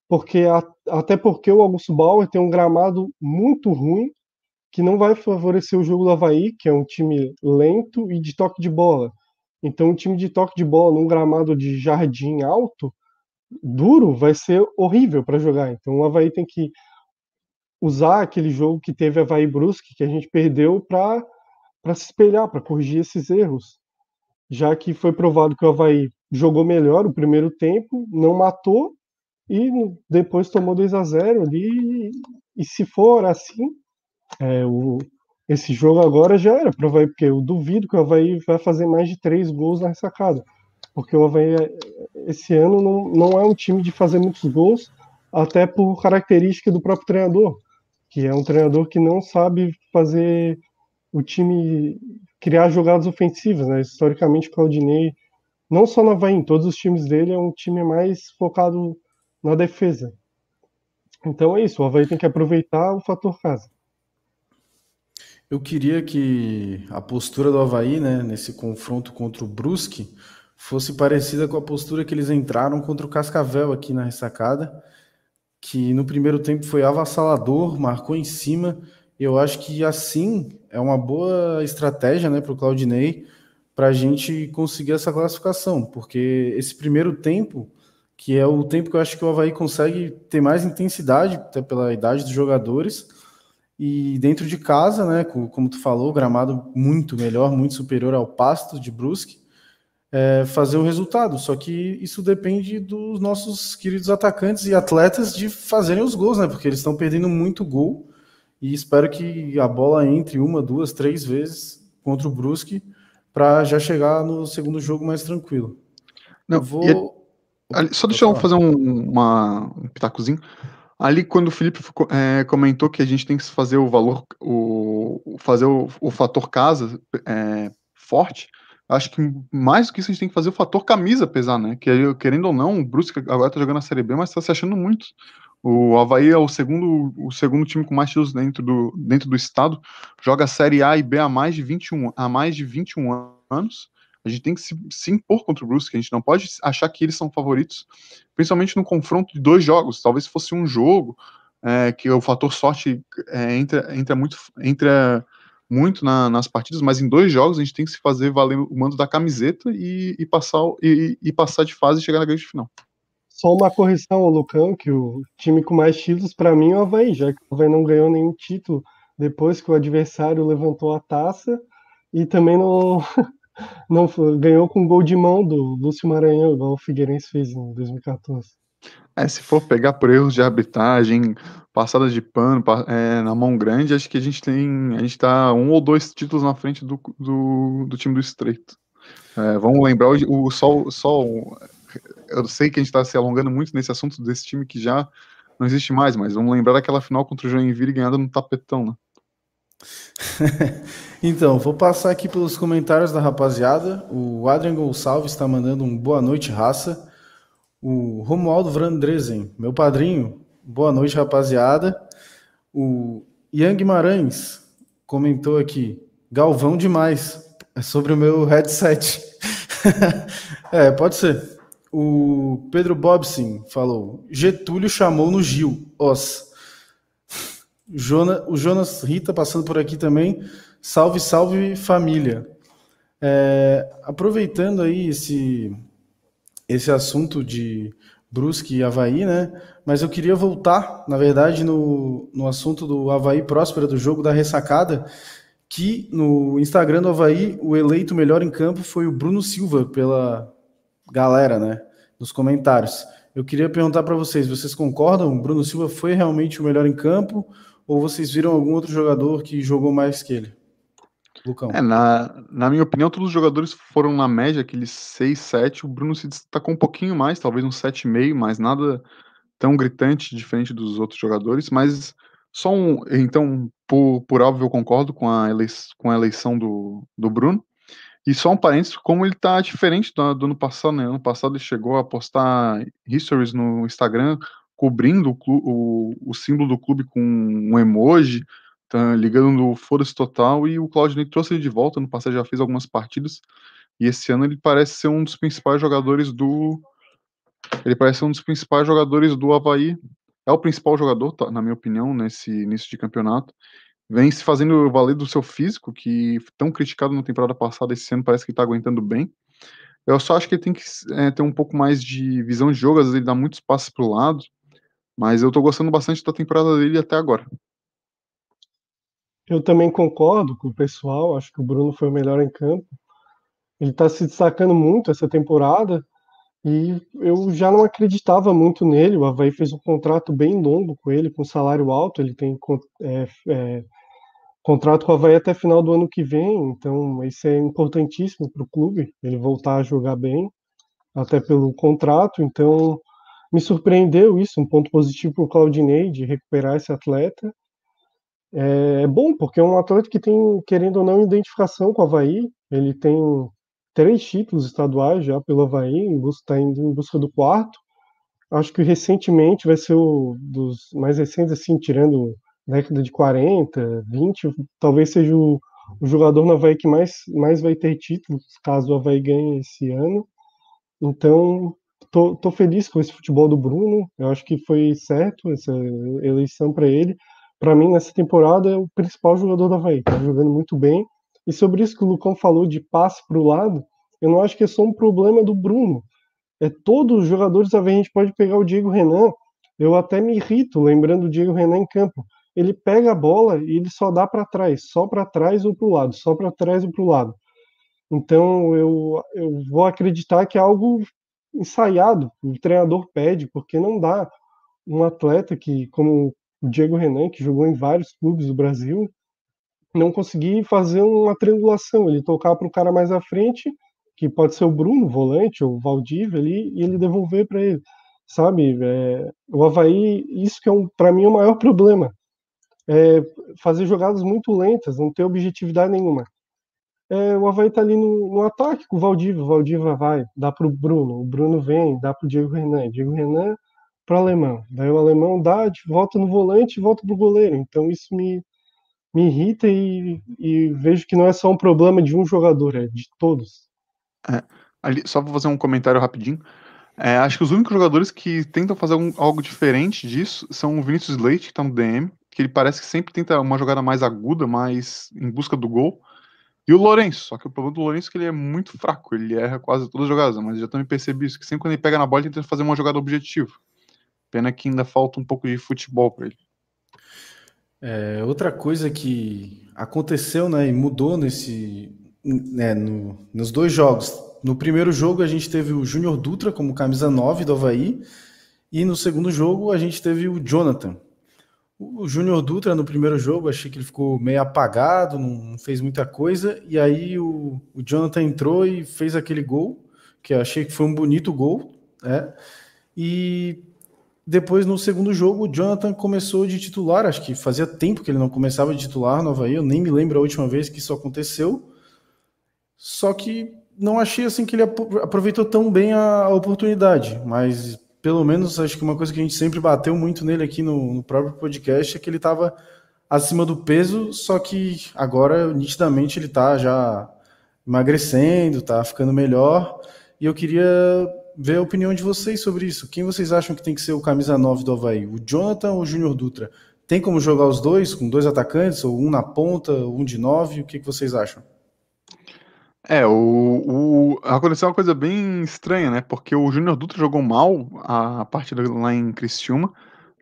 S3: porque a, até porque o Augusto Bauer tem um gramado muito ruim que não vai favorecer o jogo do Havaí, que é um time lento e de toque de bola. Então, um time de toque de bola num gramado de jardim alto, duro, vai ser horrível para jogar. Então, o Havaí tem que usar aquele jogo que teve Havaí Brusque, que a gente perdeu, para se espelhar, para corrigir esses erros. Já que foi provado que o Havaí jogou melhor o primeiro tempo, não matou e depois tomou 2 a 0 ali. E se for assim, é, o, esse jogo agora já era pro Havaí, porque eu duvido que o Havaí vai fazer mais de três gols na ressacada. Porque o Havaí, esse ano, não, não é um time de fazer muitos gols, até por característica do próprio treinador, que é um treinador que não sabe fazer o time criar jogadas ofensivas. Né? Historicamente, o Claudinei, não só no Havaí, em todos os times dele, é um time mais focado na defesa. Então é isso, o Havaí tem que aproveitar o fator casa.
S1: Eu queria que a postura do Havaí, né, nesse confronto contra o Brusque, fosse parecida com a postura que eles entraram contra o Cascavel aqui na ressacada, que no primeiro tempo foi avassalador, marcou em cima. Eu acho que assim é uma boa estratégia né, para o Claudinei para a gente conseguir essa classificação, porque esse primeiro tempo, que é o tempo que eu acho que o Havaí consegue ter mais intensidade, até pela idade dos jogadores e dentro de casa, né, como tu falou, gramado muito melhor, muito superior ao pasto de Brusque, é, fazer o resultado. Só que isso depende dos nossos queridos atacantes e atletas de fazerem os gols, né? Porque eles estão perdendo muito gol e espero que a bola entre uma, duas, três vezes contra o Brusque para já chegar no segundo jogo mais tranquilo.
S2: Não, eu vou. Só deixa eu fazer um, uma, um pitacozinho. Ali, quando o Felipe é, comentou que a gente tem que fazer o valor, o, fazer o, o fator casa é, forte, acho que mais do que isso a gente tem que fazer o fator camisa pesar, né? Que querendo ou não, o Brusque agora tá jogando a Série B, mas tá se achando muito. O Havaí é o segundo, o segundo time com mais títulos dentro do, dentro do estado, joga Série A e B há mais de 21, há mais de 21 anos. A gente tem que se, se, impor contra o Brusque, a gente não pode achar que eles são favoritos, principalmente no confronto de dois jogos. Talvez fosse um jogo é, que o fator sorte é, entra, entra muito, entra muito na, nas partidas, mas em dois jogos a gente tem que se fazer valer o mando da camiseta e, e passar, e, e, passar de fase e chegar na grande final.
S3: Só uma correção Lucão, que o time com mais títulos para mim é o Havaí, já que o Havaí não ganhou nenhum título depois que o adversário levantou a taça e também não, Não, ganhou com gol de mão do Lúcio Maranhão, igual o Figueirense fez em 2014.
S2: É, se for pegar por erros de arbitragem, passada de pano é, na mão grande, acho que a gente tem. A gente tá um ou dois títulos na frente do, do, do time do Estreito. É, vamos lembrar o, o Sol. Sol eu sei que a gente está se alongando muito nesse assunto desse time que já não existe mais, mas vamos lembrar daquela final contra o Joinville ganhada no tapetão, né?
S1: então, vou passar aqui pelos comentários da rapaziada. O Adrian Gonçalves está mandando um boa noite, raça. O Romualdo Vrandresen, meu padrinho, boa noite, rapaziada. O Ian Guimarães comentou aqui, Galvão demais, é sobre o meu headset. é, pode ser. O Pedro Bobson falou, Getúlio chamou no Gil, os. Jonas, o Jonas Rita passando por aqui também. Salve, salve família. É, aproveitando aí esse, esse assunto de Brusque e Havaí, né? Mas eu queria voltar, na verdade, no, no assunto do Havaí Próspera, do jogo da ressacada, que no Instagram do Havaí, o eleito melhor em campo foi o Bruno Silva, pela galera, né? Nos comentários. Eu queria perguntar para vocês, vocês concordam? O Bruno Silva foi realmente o melhor em campo? Ou vocês viram algum outro jogador que jogou mais que ele?
S2: Lucão. É, na, na minha opinião, todos os jogadores foram na média, aqueles 6, 7. O Bruno se destacou um pouquinho mais, talvez um 7,5, mas nada tão gritante, diferente dos outros jogadores. Mas só um. Então, por, por óbvio, eu concordo com a, eleição, com a eleição do, do Bruno. E só um parênteses, como ele tá diferente do, do ano passado, né? Ano passado ele chegou a postar histories no Instagram cobrindo o, o, o símbolo do clube com um emoji, tá ligando no foda-se total, e o Claudinei trouxe ele de volta, no passado já fez algumas partidas, e esse ano ele parece ser um dos principais jogadores do... Ele parece ser um dos principais jogadores do Havaí, é o principal jogador, tá, na minha opinião, nesse início de campeonato, vem se fazendo valer do seu físico, que tão criticado na temporada passada, esse ano parece que está aguentando bem. Eu só acho que ele tem que é, ter um pouco mais de visão de jogo, às vezes ele dá muitos passos para o lado, mas eu estou gostando bastante da temporada dele até agora.
S3: Eu também concordo com o pessoal, acho que o Bruno foi o melhor em campo. Ele está se destacando muito essa temporada e eu já não acreditava muito nele. O Havaí fez um contrato bem longo com ele, com salário alto. Ele tem é, é, contrato com o Havaí até final do ano que vem, então isso é importantíssimo para o clube, ele voltar a jogar bem, até pelo contrato, então me surpreendeu isso, um ponto positivo para o Claudinei de recuperar esse atleta. É, é bom, porque é um atleta que tem, querendo ou não, identificação com o Havaí, ele tem três títulos estaduais já pelo Havaí, está indo em busca do quarto, acho que recentemente vai ser o dos mais recentes, assim, tirando década de 40, 20, talvez seja o, o jogador no Havaí que mais, mais vai ter títulos, caso o Havaí ganhe esse ano. Então, tô, tô feliz com esse futebol do Bruno, eu acho que foi certo essa eleição para ele. Para mim, nessa temporada, é o principal jogador do Havaí, tá jogando muito bem. E sobre isso que o Lucão falou de passe para o lado, eu não acho que é só um problema do Bruno. É todos os jogadores da a gente pode pegar o Diego Renan, eu até me irrito lembrando o Diego Renan em campo ele pega a bola e ele só dá para trás, só para trás ou para o lado, só para trás ou para o lado. Então eu, eu vou acreditar que é algo ensaiado, o treinador pede, porque não dá um atleta que, como o Diego Renan, que jogou em vários clubes do Brasil, não conseguir fazer uma triangulação, ele tocar para o cara mais à frente, que pode ser o Bruno, volante, ou o Valdívia ali, e ele devolver para ele, sabe? É, o Havaí, isso que é um, para mim é o maior problema. É, fazer jogadas muito lentas, não ter objetividade nenhuma. É, o Havaí tá ali no, no, ataque com o Valdívia, o Valdívia vai, dá pro Bruno, o Bruno vem, dá pro Diego Renan, Diego Renan pro Alemão, daí o Alemão dá, volta no volante e volta pro goleiro, então isso me, me irrita e, e, vejo que não é só um problema de um jogador, é de todos.
S2: É, ali, só vou fazer um comentário rapidinho, é, acho que os únicos jogadores que tentam fazer algo diferente disso são o Vinícius Leite, que tá no DM, que ele parece que sempre tenta uma jogada mais aguda, mais em busca do gol. E o Lourenço, só que o problema do Lourenço é que ele é muito fraco, ele erra quase todas as jogadas, mas já também percebi isso, que sempre quando ele pega na bola ele tenta fazer uma jogada objetiva. Pena que ainda falta um pouco de futebol para ele.
S1: É, outra coisa que aconteceu né, e mudou nesse, né, no, nos dois jogos. No primeiro jogo a gente teve o Júnior Dutra como camisa 9 do Havaí, e no segundo jogo a gente teve o Jonathan, o Júnior Dutra no primeiro jogo, achei que ele ficou meio apagado, não fez muita coisa, e aí o, o Jonathan entrou e fez aquele gol, que achei que foi um bonito gol, né? E depois no segundo jogo o Jonathan começou de titular, acho que fazia tempo que ele não começava de titular no Havaí, eu nem me lembro a última vez que isso aconteceu. Só que não achei assim que ele aproveitou tão bem a oportunidade, mas pelo menos acho que uma coisa que a gente sempre bateu muito nele aqui no, no próprio podcast é que ele estava acima do peso, só que agora nitidamente ele está já emagrecendo, está ficando melhor. E eu queria ver a opinião de vocês sobre isso. Quem vocês acham que tem que ser o camisa 9 do Havaí? O Jonathan ou o Júnior Dutra? Tem como jogar os dois, com dois atacantes, ou um na ponta, um de nove? O que, que vocês acham?
S2: É, o, o, aconteceu uma coisa bem estranha, né? Porque o Júnior Dutra jogou mal a, a partida lá em Criciúma.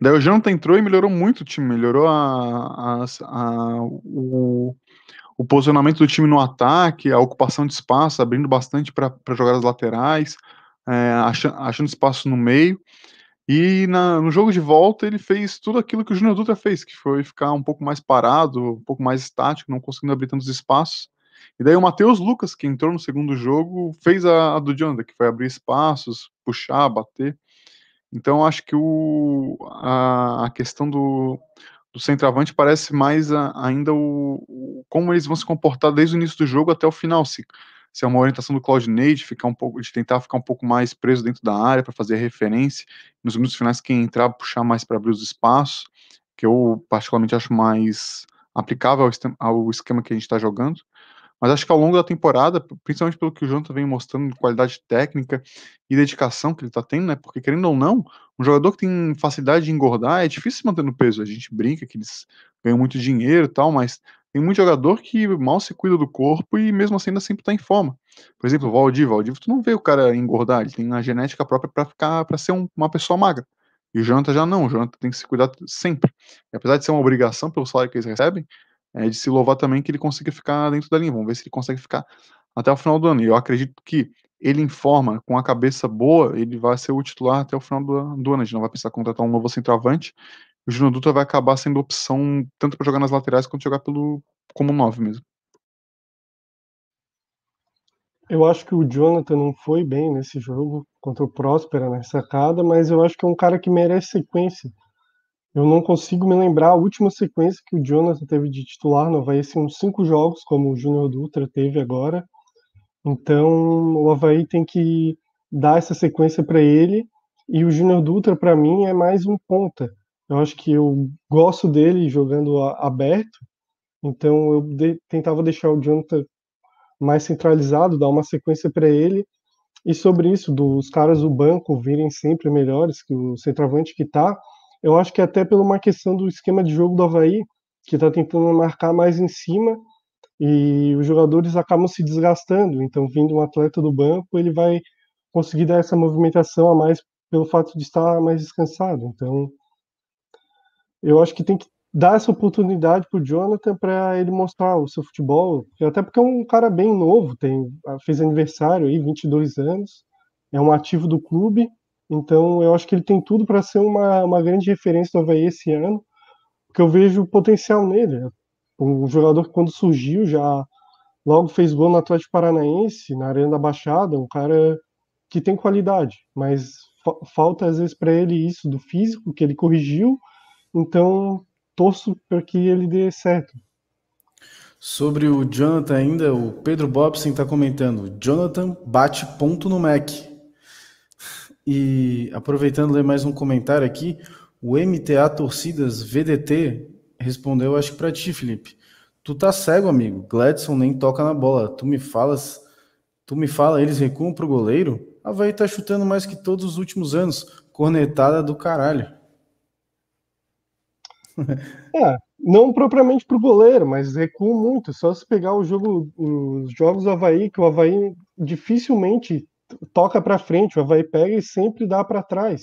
S2: Daí o Jonathan entrou e melhorou muito o time, melhorou a, a, o, o posicionamento do time no ataque, a ocupação de espaço, abrindo bastante para jogadas laterais, é, achando, achando espaço no meio. E na, no jogo de volta ele fez tudo aquilo que o Júnior Dutra fez, que foi ficar um pouco mais parado, um pouco mais estático, não conseguindo abrir tantos espaços. E daí o Matheus Lucas, que entrou no segundo jogo, fez a, a do Jonathan, que foi abrir espaços, puxar, bater. Então acho que o, a, a questão do, do centroavante parece mais a, ainda o, o, como eles vão se comportar desde o início do jogo até o final. Se, se é uma orientação do Claudinei de ficar um pouco, de tentar ficar um pouco mais preso dentro da área para fazer referência. Nos minutos finais, quem entrar, puxar mais para abrir os espaços, que eu particularmente acho mais aplicável ao, esquema que a gente está jogando. Mas acho que ao longo da temporada, principalmente pelo que o Jonathan vem mostrando de qualidade técnica e dedicação que ele está tendo, né? Porque querendo ou não, um jogador que tem facilidade de engordar é difícil manter no peso. A gente brinca que eles ganham muito dinheiro e tal, mas tem muito jogador que mal se cuida do corpo e mesmo assim ainda sempre está em forma. Por exemplo, o Valdir, Valdir, tu não vê o cara engordar, ele tem uma genética própria para ficar para ser um, uma pessoa magra. E o Jonathan já não, o Jonathan tem que se cuidar sempre. E apesar de ser uma obrigação pelo salário que eles recebem, é de se louvar também que ele consiga ficar dentro da linha. Vamos ver se ele consegue ficar até o final do ano. E eu acredito que ele em forma, com a cabeça boa, ele vai ser o titular até o final do, do ano. A gente não vai precisar contratar um novo centroavante. O Júnior Dutra vai acabar sendo opção tanto para jogar nas laterais quanto jogar pelo como 9 mesmo.
S3: Eu acho que o Jonathan não foi bem nesse jogo contra o Próspera na sacada, mas eu acho que é um cara que merece sequência. Eu não consigo me lembrar a última sequência que o Jonathan teve de titular no Havaí, uns cinco jogos, como o Júnior Dutra teve agora. Então, o Havaí tem que dar essa sequência para ele. E o Júnior Dutra, para mim, é mais um ponta. Eu acho que eu gosto dele jogando aberto. Então, eu de, tentava deixar o Jonathan mais centralizado, dar uma sequência para ele. E sobre isso, dos caras do banco virem sempre melhores que o centroavante que está eu acho que até pela uma questão do esquema de jogo do Havaí, que está tentando marcar mais em cima e os jogadores acabam se desgastando. Então, vindo um atleta do banco, ele vai conseguir dar essa movimentação a mais pelo fato de estar mais descansado. Então, eu acho que tem que dar essa oportunidade para o Jonathan para ele mostrar o seu futebol, até porque é um cara bem novo, tem fez aniversário aí, 22 anos, é um ativo do clube então, eu acho que ele tem tudo para ser uma, uma grande referência do Havaí esse ano, porque eu vejo potencial nele. Um jogador que, quando surgiu, já logo fez gol no Atlético Paranaense, na Arena da Baixada, um cara que tem qualidade, mas fa falta às vezes para ele isso do físico, que ele corrigiu. Então, torço para que ele dê certo.
S1: Sobre o Jonathan ainda, o Pedro Bobson está comentando. Jonathan bate ponto no Mac. E aproveitando ler mais um comentário aqui, o MTA Torcidas VDT respondeu, acho que para ti, Felipe. Tu tá cego, amigo. Gladson nem toca na bola. Tu me falas, tu me fala, eles recuam pro goleiro? Havaí tá chutando mais que todos os últimos anos. Cornetada do caralho.
S3: É, não propriamente pro goleiro, mas recuam muito. Só se pegar o jogo, os jogos do Havaí, que o Havaí dificilmente toca para frente, o Havaí pega e sempre dá para trás.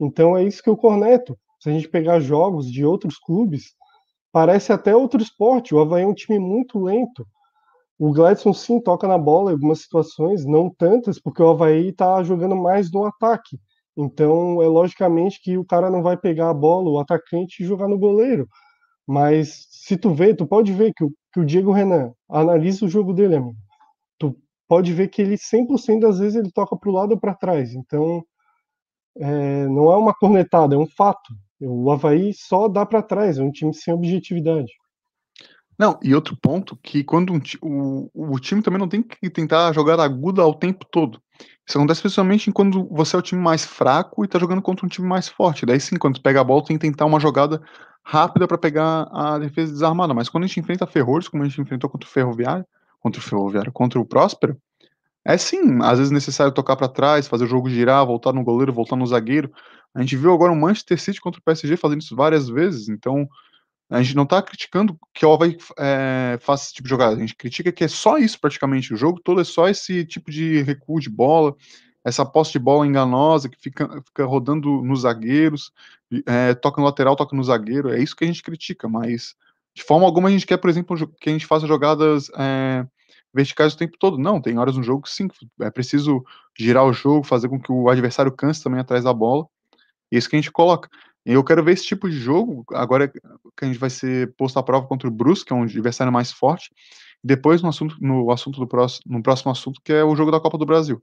S3: Então é isso que eu corneto. Se a gente pegar jogos de outros clubes, parece até outro esporte. O Havaí é um time muito lento. O Gladson sim toca na bola em algumas situações, não tantas, porque o Havaí está jogando mais no ataque. Então é logicamente que o cara não vai pegar a bola, o atacante, e jogar no goleiro. Mas se tu vê, tu pode ver que o, que o Diego Renan analisa o jogo dele, amigo pode ver que ele 100% das vezes ele toca para o lado ou para trás. Então, é, não é uma cornetada, é um fato. O Havaí só dá para trás, é um time sem objetividade.
S2: Não, e outro ponto, que quando um, o, o time também não tem que tentar jogar aguda ao tempo todo. Isso acontece principalmente quando você é o time mais fraco e tá jogando contra um time mais forte. Daí sim, quando pega a bola, tem que tentar uma jogada rápida para pegar a defesa desarmada. Mas quando a gente enfrenta Ferrores, como a gente enfrentou contra o Ferroviário, contra o Ferroviário, contra o Próspero, é sim, às vezes necessário tocar para trás, fazer o jogo girar, voltar no goleiro, voltar no zagueiro. A gente viu agora o Manchester City contra o PSG fazendo isso várias vezes, então a gente não está criticando que o Havaí é, faça esse tipo de jogada, a gente critica que é só isso praticamente, o jogo todo é só esse tipo de recuo de bola, essa posse de bola enganosa que fica, fica rodando nos zagueiros, é, toca no lateral, toca no zagueiro, é isso que a gente critica, mas de forma alguma a gente quer, por exemplo, que a gente faça jogadas é, verticais o tempo todo. Não, tem horas no jogo que sim, é preciso girar o jogo, fazer com que o adversário canse também atrás da bola. Isso que a gente coloca. E eu quero ver esse tipo de jogo, agora que a gente vai ser posto à prova contra o Brusque, que é um adversário mais forte, depois no assunto, no assunto do próximo, no próximo assunto, que é o jogo da Copa do Brasil.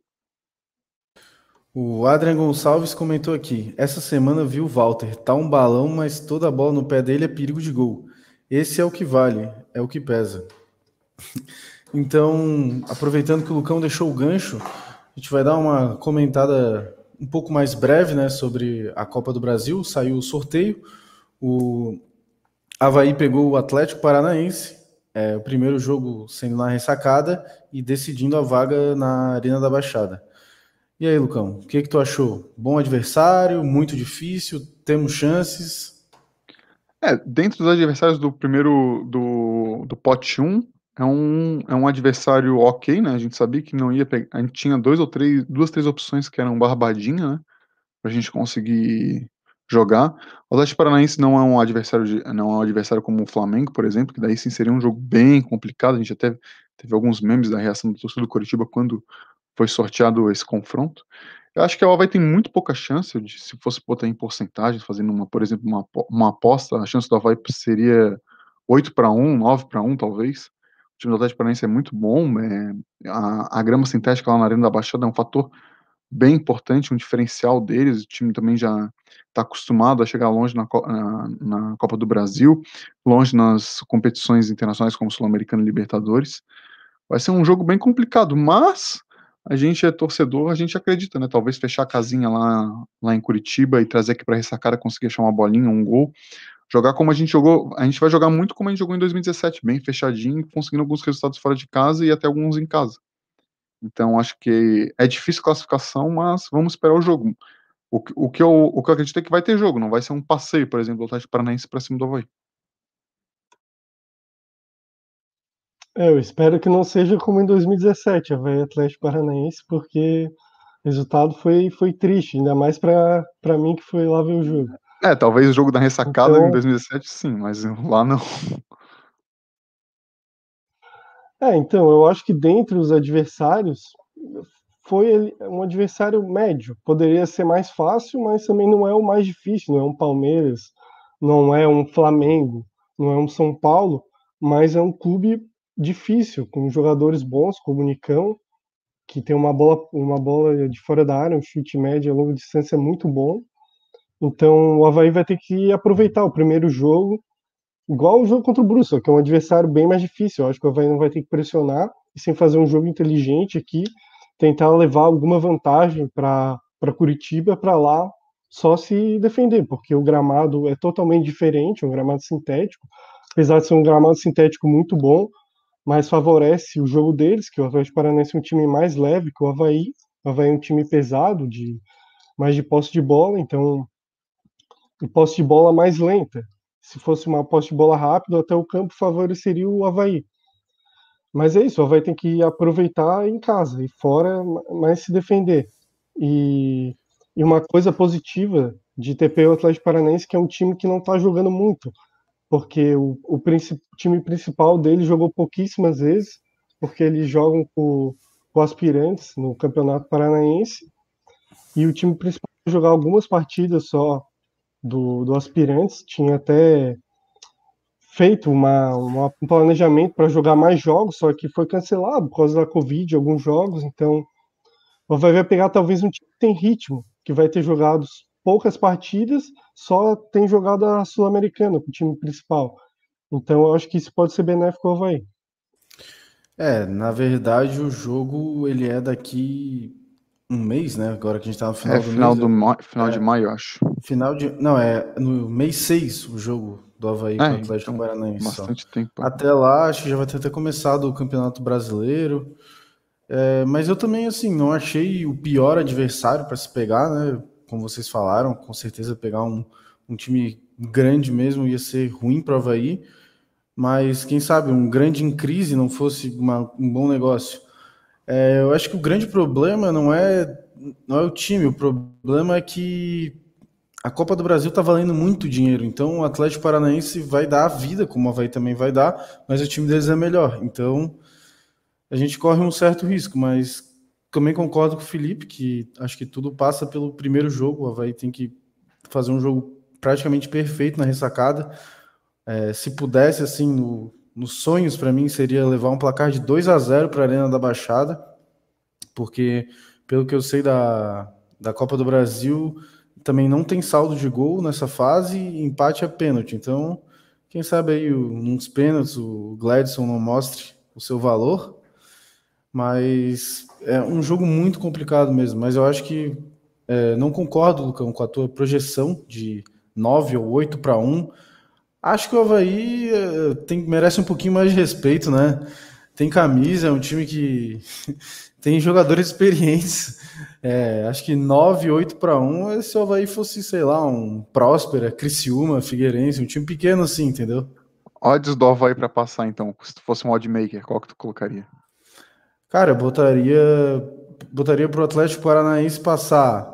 S1: O Adrian Gonçalves comentou aqui: essa semana viu o Walter, tá um balão, mas toda bola no pé dele é perigo de gol. Esse é o que vale, é o que pesa. Então, aproveitando que o Lucão deixou o gancho, a gente vai dar uma comentada um pouco mais breve né, sobre a Copa do Brasil. Saiu o sorteio. O Havaí pegou o Atlético Paranaense, é, o primeiro jogo sendo na ressacada e decidindo a vaga na Arena da Baixada. E aí, Lucão, o que, que tu achou? Bom adversário, muito difícil, temos chances?
S2: É, dentro dos adversários do primeiro do, do pote 1, é um, é um adversário ok, né? A gente sabia que não ia pegar. A gente tinha dois ou três, duas, três opções que eram barbadinha, né? Pra gente conseguir jogar. O Atlético Paranaense não é um adversário de, não é um adversário como o Flamengo, por exemplo, que daí sim seria um jogo bem complicado. A gente até teve alguns memes da reação do torcedor do Curitiba quando foi sorteado esse confronto. Eu acho que a Havaí tem muito pouca chance, de, se fosse botar em porcentagem, fazendo uma, por exemplo, uma, uma aposta, a chance do Havaí seria 8 para 1, 9 para 1, talvez time do Atlético Paranaense é muito bom, é, a, a, grama sintética lá na Arena da Baixada é um fator bem importante, um diferencial deles, o time também já está acostumado a chegar longe na, na, na, Copa do Brasil, longe nas competições internacionais como Sul-Americana e Libertadores, vai ser um jogo bem complicado, mas a gente é torcedor, a gente acredita, né, talvez fechar a casinha lá, lá em Curitiba e trazer aqui para ressacar, conseguir achar uma bolinha, um gol, jogar como a gente jogou, a gente vai jogar muito como a gente jogou em 2017, bem fechadinho, conseguindo alguns resultados fora de casa e até alguns em casa. Então acho que é difícil classificação, mas vamos esperar o jogo. O, o, que, eu, o que eu acredito é que vai ter jogo, não vai ser um passeio, por exemplo, do Atlético Paranaense para cima do Havaí.
S3: É, eu espero que não seja como em 2017, Havaí Atlético Paranaense, porque o resultado foi, foi triste, ainda mais para mim que foi lá ver o jogo.
S2: É, talvez o jogo da ressacada então... em 2017 sim, mas lá não.
S3: É, então, eu acho que dentre os adversários foi um adversário médio. Poderia ser mais fácil, mas também não é o mais difícil. Não é um Palmeiras, não é um Flamengo, não é um São Paulo, mas é um clube difícil, com jogadores bons, como o Nicão, que tem uma bola, uma bola de fora da área, um chute médio a longa distância muito bom. Então o Havaí vai ter que aproveitar o primeiro jogo, igual o jogo contra o Brusque, que é um adversário bem mais difícil. Eu acho que o Havaí não vai ter que pressionar e sem fazer um jogo inteligente aqui, tentar levar alguma vantagem para Curitiba para lá só se defender, porque o gramado é totalmente diferente, um gramado sintético, apesar de ser um gramado sintético muito bom, mas favorece o jogo deles, que o Atlético Paranaense é um time mais leve que o Havaí, o Havaí é um time pesado, de mais de posse de bola, então e posse de bola mais lenta. Se fosse uma posse de bola rápida, até o campo favoreceria o Havaí. Mas é isso, o Havaí tem que aproveitar em casa e fora, mas se defender. E, e uma coisa positiva de TP o Atlético Paranaense, que é um time que não está jogando muito, porque o, o time principal dele jogou pouquíssimas vezes, porque eles jogam com, com aspirantes no Campeonato Paranaense, e o time principal jogar algumas partidas só do, do Aspirantes, tinha até feito uma, uma um planejamento para jogar mais jogos, só que foi cancelado por causa da Covid, alguns jogos, então vai pegar talvez um time que tem ritmo, que vai ter jogado poucas partidas, só tem jogado a Sul-Americana com o time principal. Então eu acho que isso pode ser benéfico ao Havaí.
S1: É, na verdade o jogo ele é daqui um mês, né? Agora que a gente tá no final
S2: é,
S1: do
S2: final
S1: mês.
S2: Do ma... Final é, de maio, acho.
S1: Final de. Não, é no mês 6 o jogo do Havaí é, com o Atlético então, Paranaense.
S2: Bastante só. tempo.
S1: Até lá, acho que já vai ter até começado o Campeonato Brasileiro. É, mas eu também, assim, não achei o pior adversário para se pegar, né? Como vocês falaram, com certeza pegar um, um time grande mesmo ia ser ruim para o Havaí. Mas quem sabe um grande em crise não fosse uma, um bom negócio. É, eu acho que o grande problema não é, não é o time, o problema é que a Copa do Brasil está valendo muito dinheiro, então o Atlético Paranaense vai dar a vida, como o Havaí também vai dar, mas o time deles é melhor. Então a gente corre um certo risco, mas também concordo com o Felipe que acho que tudo passa pelo primeiro jogo. O Havaí tem que fazer um jogo praticamente perfeito na ressacada. É, se pudesse, assim, no, nos sonhos, para mim, seria levar um placar de 2 a 0 para a Arena da Baixada, porque, pelo que eu sei da, da Copa do Brasil, também não tem saldo de gol nessa fase e empate é pênalti. Então, quem sabe aí, nos pênaltis, o Gladson não mostre o seu valor. Mas é um jogo muito complicado mesmo. Mas eu acho que é, não concordo, Lucão, com a tua projeção de 9 ou 8 para 1. Acho que o Havaí é, tem, merece um pouquinho mais de respeito, né? Tem camisa, é um time que tem jogadores experientes. É, acho que 9, 8 para 1 se o Havaí fosse, sei lá, um Próspera, Criciúma, Figueirense, um time pequeno assim, entendeu?
S2: Odds do Havaí para passar, então, se fosse um oddmaker, qual que tu colocaria?
S1: Cara, botaria, botaria pro Atlético Paranaense passar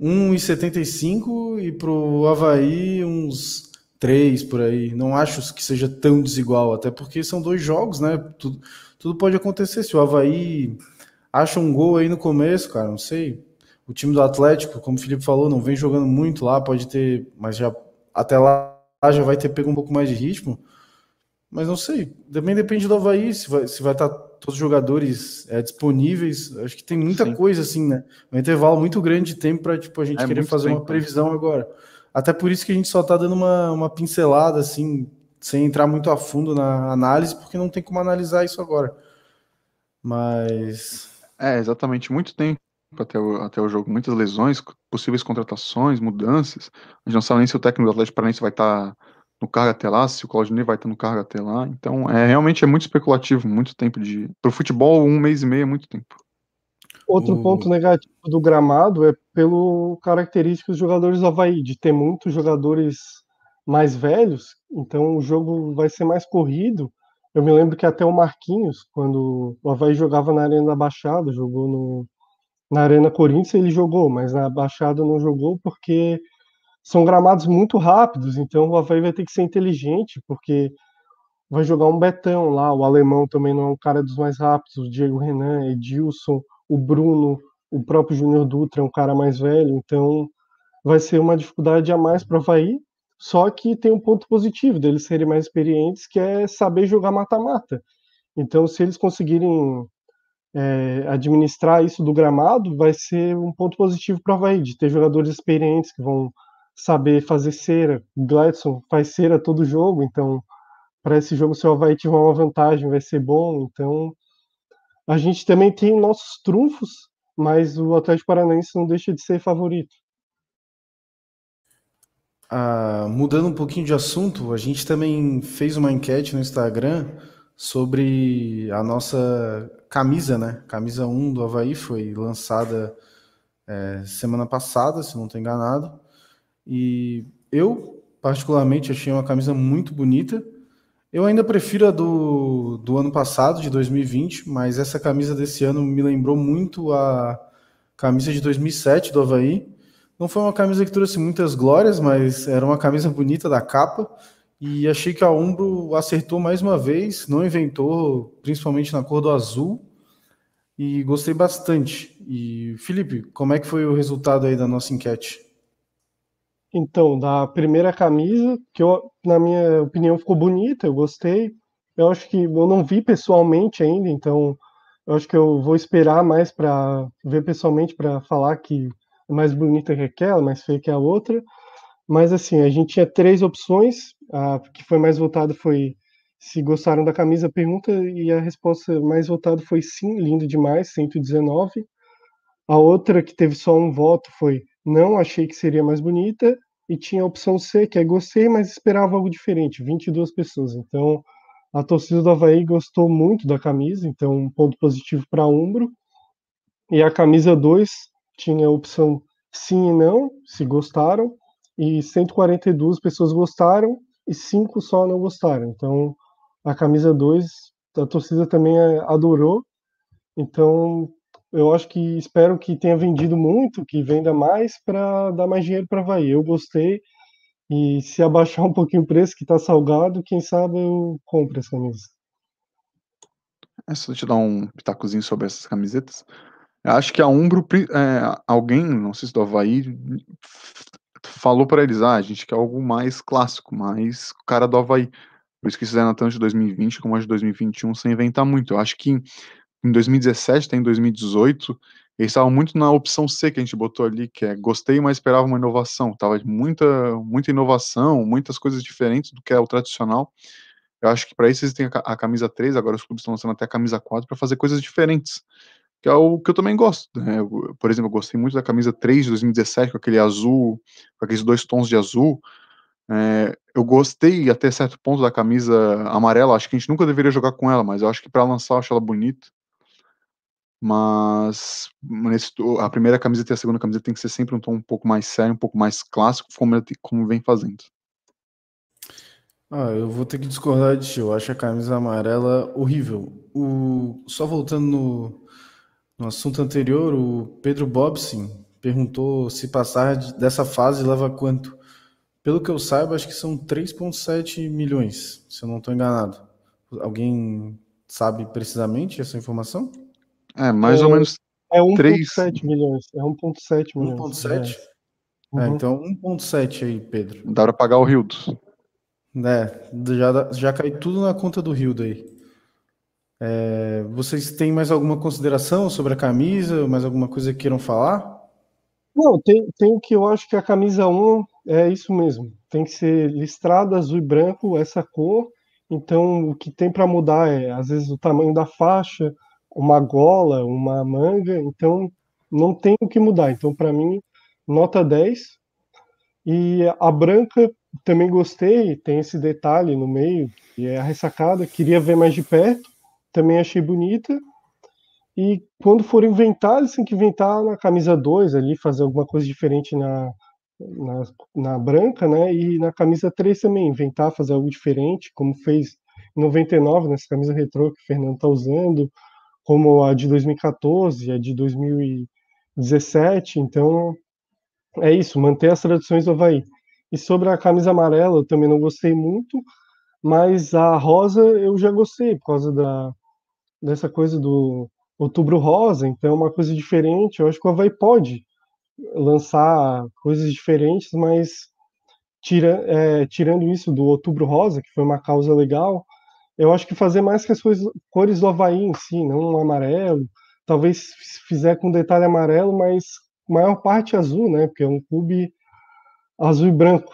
S1: 1,75 e pro Havaí uns 3 por aí. Não acho que seja tão desigual, até porque são dois jogos, né? Tudo, tudo pode acontecer. Se o Havaí acha um gol aí no começo, cara, não sei. O time do Atlético, como o Felipe falou, não vem jogando muito lá, pode ter, mas já até lá já vai ter pego um pouco mais de ritmo. Mas não sei, também depende do Havaí, se vai, se vai estar tá todos os jogadores é, disponíveis. Acho que tem muita Sim. coisa assim, né? Um intervalo muito grande de tempo para tipo, a gente é querer fazer tempo. uma previsão agora. Até por isso que a gente só está dando uma, uma pincelada, assim, sem entrar muito a fundo na análise, porque não tem como analisar isso agora. Mas.
S2: É, exatamente, muito tempo até o, até o jogo. Muitas lesões, possíveis contratações, mudanças. A gente não sabe nem se o técnico do Atlético Paranaense vai estar. Tá no cargo até lá, se o Claudinei vai estar no cargo até lá. Então, é realmente é muito especulativo, muito tempo de. Para o futebol, um mês e meio é muito tempo.
S3: Outro o... ponto negativo do gramado é pelo características dos jogadores do Havaí, de ter muitos jogadores mais velhos, então o jogo vai ser mais corrido. Eu me lembro que até o Marquinhos, quando o Havaí jogava na Arena da Baixada, jogou no, na Arena Corinthians, ele jogou, mas na Baixada não jogou porque são gramados muito rápidos, então o Havaí vai ter que ser inteligente, porque vai jogar um Betão lá, o alemão também não é um cara dos mais rápidos, o Diego Renan, Edilson, o Bruno, o próprio Júnior Dutra é um cara mais velho, então vai ser uma dificuldade a mais para o Havaí, só que tem um ponto positivo deles serem mais experientes, que é saber jogar mata-mata. Então, se eles conseguirem é, administrar isso do gramado, vai ser um ponto positivo para o Havaí, de ter jogadores experientes que vão saber fazer cera. Gladson faz cera todo jogo, então para esse jogo o Havaí tiver uma vantagem vai ser bom. Então a gente também tem nossos trunfos, mas o Atlético Paranaense não deixa de ser favorito.
S1: Ah, mudando um pouquinho de assunto, a gente também fez uma enquete no Instagram sobre a nossa camisa, né? Camisa 1 do Havaí foi lançada é, semana passada, se não estou enganado. E eu, particularmente, achei uma camisa muito bonita. Eu ainda prefiro a do, do ano passado, de 2020, mas essa camisa desse ano me lembrou muito a camisa de 2007 do Havaí. Não foi uma camisa que trouxe muitas glórias, mas era uma camisa bonita da capa. E achei que a Umbro acertou mais uma vez, não inventou, principalmente na cor do azul. E gostei bastante. E Felipe, como é que foi o resultado aí da nossa enquete?
S3: Então, da primeira camisa, que eu, na minha opinião ficou bonita, eu gostei. Eu acho que eu não vi pessoalmente ainda, então eu acho que eu vou esperar mais para ver pessoalmente para falar que é mais bonita que aquela, mais feia que a outra. Mas assim, a gente tinha três opções. A que foi mais votada foi se gostaram da camisa, pergunta, e a resposta mais votada foi sim, lindo demais, 119. A outra que teve só um voto foi não achei que seria mais bonita, e tinha a opção C, que é gostei, mas esperava algo diferente, 22 pessoas. Então, a torcida do Havaí gostou muito da camisa, então um ponto positivo para Umbro. E a camisa 2 tinha a opção sim e não, se gostaram, e 142 pessoas gostaram e 5 só não gostaram. Então, a camisa 2 a torcida também adorou. Então, eu acho que espero que tenha vendido muito, que venda mais para dar mais dinheiro para Havaí. Eu gostei e se abaixar um pouquinho o preço, que está salgado, quem sabe eu compro essa camisa.
S2: É só te dar um pitacozinho sobre essas camisetas. Eu acho que a Umbro, é, alguém, não sei se do Havaí, falou para eles, ah, a gente quer algo mais clássico, mais cara do Havaí. Por isso que fizeram tanto de 2020 como a de 2021 sem inventar muito. Eu acho que em 2017 até em 2018 eles estavam muito na opção C que a gente botou ali, que é gostei, mas esperava uma inovação. Tava muita, muita inovação, muitas coisas diferentes do que é o tradicional. Eu acho que para isso eles têm a, camisa 3, agora os clubes estão lançando até a camisa 4 para fazer coisas diferentes. Que é o que eu também gosto. Né? Eu, por exemplo, eu gostei muito da camisa 3 de 2017, com aquele azul, com aqueles dois tons de azul. É, eu gostei até certo ponto da camisa amarela. Acho que a gente nunca deveria jogar com ela, mas eu acho que para lançar eu acho ela bonita. Mas nesse, a primeira camiseta e a segunda camiseta tem que ser sempre um tom um pouco mais sério, um pouco mais clássico, como, como vem fazendo.
S1: Ah, eu vou ter que discordar de ti. Eu acho a camisa amarela horrível. O... Só voltando no, no assunto anterior, o Pedro Bobson perguntou se passar dessa fase leva quanto. Pelo que eu saiba, acho que são 3,7 milhões, se eu não estou enganado. Alguém sabe precisamente essa informação?
S2: É, mais é, ou menos.
S3: É 1,7 milhões. É 1,7 milhões.
S1: 1,7? É. Uhum. É, então 1,7 aí, Pedro.
S2: Dá para pagar o Rildo.
S1: É, já, já cai tudo na conta do Rildo aí. É, vocês têm mais alguma consideração sobre a camisa? Mais alguma coisa que queiram falar?
S3: Não, tem, tem o que eu acho que a camisa 1 é isso mesmo. Tem que ser listrada azul e branco, essa cor. Então, o que tem para mudar é, às vezes, o tamanho da faixa, uma gola, uma manga, então não tem o que mudar. Então, para mim, nota 10. E a branca também gostei, tem esse detalhe no meio, e é a ressacada, queria ver mais de perto, também achei bonita. E quando for inventar, eles têm que inventar na camisa 2 ali, fazer alguma coisa diferente na, na, na, branca, né? E na camisa 3 também, inventar, fazer algo diferente, como fez em 99, nessa camisa retrô que o Fernando está usando, como a de 2014, a de 2017. Então, é isso, manter as tradições do Havaí. E sobre a camisa amarela, eu também não gostei muito, mas a rosa eu já gostei, por causa da, dessa coisa do outubro rosa, então é uma coisa diferente. Eu acho que o Havaí pode lançar coisas diferentes, mas tira, é, tirando isso do outubro rosa, que foi uma causa legal, eu acho que fazer mais que as coisas, cores do Havaí em si, não um amarelo. Talvez fizer com detalhe amarelo, mas maior parte azul, né? Porque é um clube azul e branco.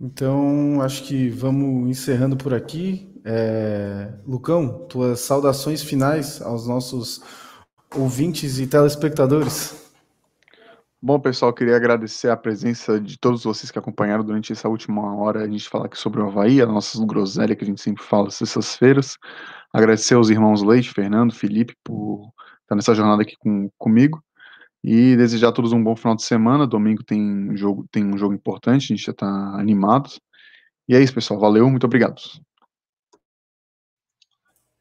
S1: Então, acho que vamos encerrando por aqui. É... Lucão, tuas saudações finais aos nossos ouvintes e telespectadores.
S2: Bom, pessoal, queria agradecer a presença de todos vocês que acompanharam durante essa última hora a gente falar aqui sobre o Havaí, a nossa groselha que a gente sempre fala sextas-feiras. Agradecer aos irmãos Leite, Fernando, Felipe, por estar nessa jornada aqui com, comigo. E desejar a todos um bom final de semana. Domingo tem um jogo, tem um jogo importante, a gente já está animado. E é isso, pessoal. Valeu, muito obrigado.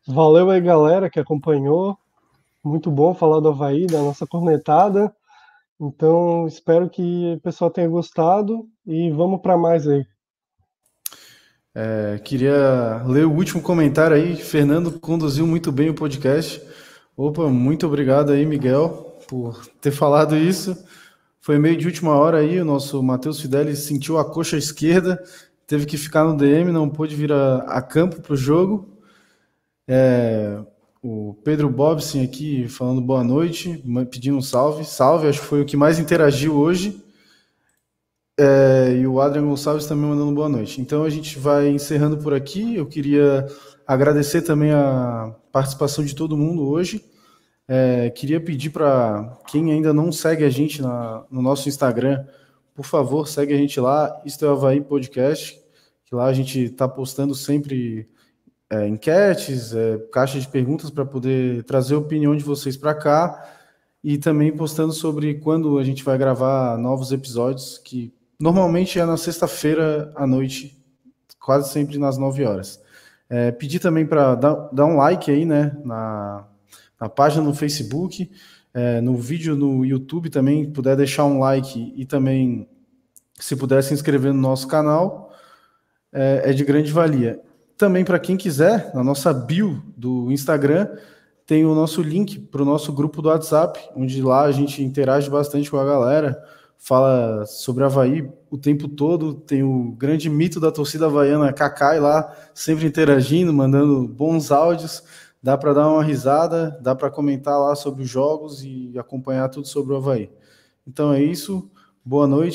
S3: Valeu aí, galera, que acompanhou. Muito bom falar do Havaí, da nossa cornetada. Então, espero que o pessoal tenha gostado e vamos para mais aí.
S1: É, queria ler o último comentário aí. Fernando conduziu muito bem o podcast. Opa, muito obrigado aí, Miguel, por ter falado isso. Foi meio de última hora aí. O nosso Matheus Fidelis sentiu a coxa esquerda, teve que ficar no DM, não pôde vir a, a campo para o jogo. É, o Pedro Bobson aqui falando boa noite, pedindo um salve. Salve, acho que foi o que mais interagiu hoje. É, e o Adrian Gonçalves também mandando boa noite. Então a gente vai encerrando por aqui. Eu queria agradecer também a participação de todo mundo hoje. É, queria pedir para quem ainda não segue a gente na, no nosso Instagram, por favor, segue a gente lá, Isto é Havaí Podcast, que lá a gente está postando sempre é, enquetes, é, caixa de perguntas para poder trazer a opinião de vocês para cá e também postando sobre quando a gente vai gravar novos episódios, que normalmente é na sexta-feira à noite, quase sempre nas 9 horas. É, pedir também para dar, dar, um like aí, né, na, na página no Facebook, é, no vídeo no YouTube também, puder deixar um like e também, se puder se inscrever no nosso canal, é, é de grande valia. Também para quem quiser, na nossa bio do Instagram, tem o nosso link para o nosso grupo do WhatsApp, onde lá a gente interage bastante com a galera, fala sobre Havaí o tempo todo. Tem o grande mito da torcida havaiana, Kakai, lá, sempre interagindo, mandando bons áudios. Dá para dar uma risada, dá para comentar lá sobre os jogos e acompanhar tudo sobre o Havaí. Então é isso. Boa noite.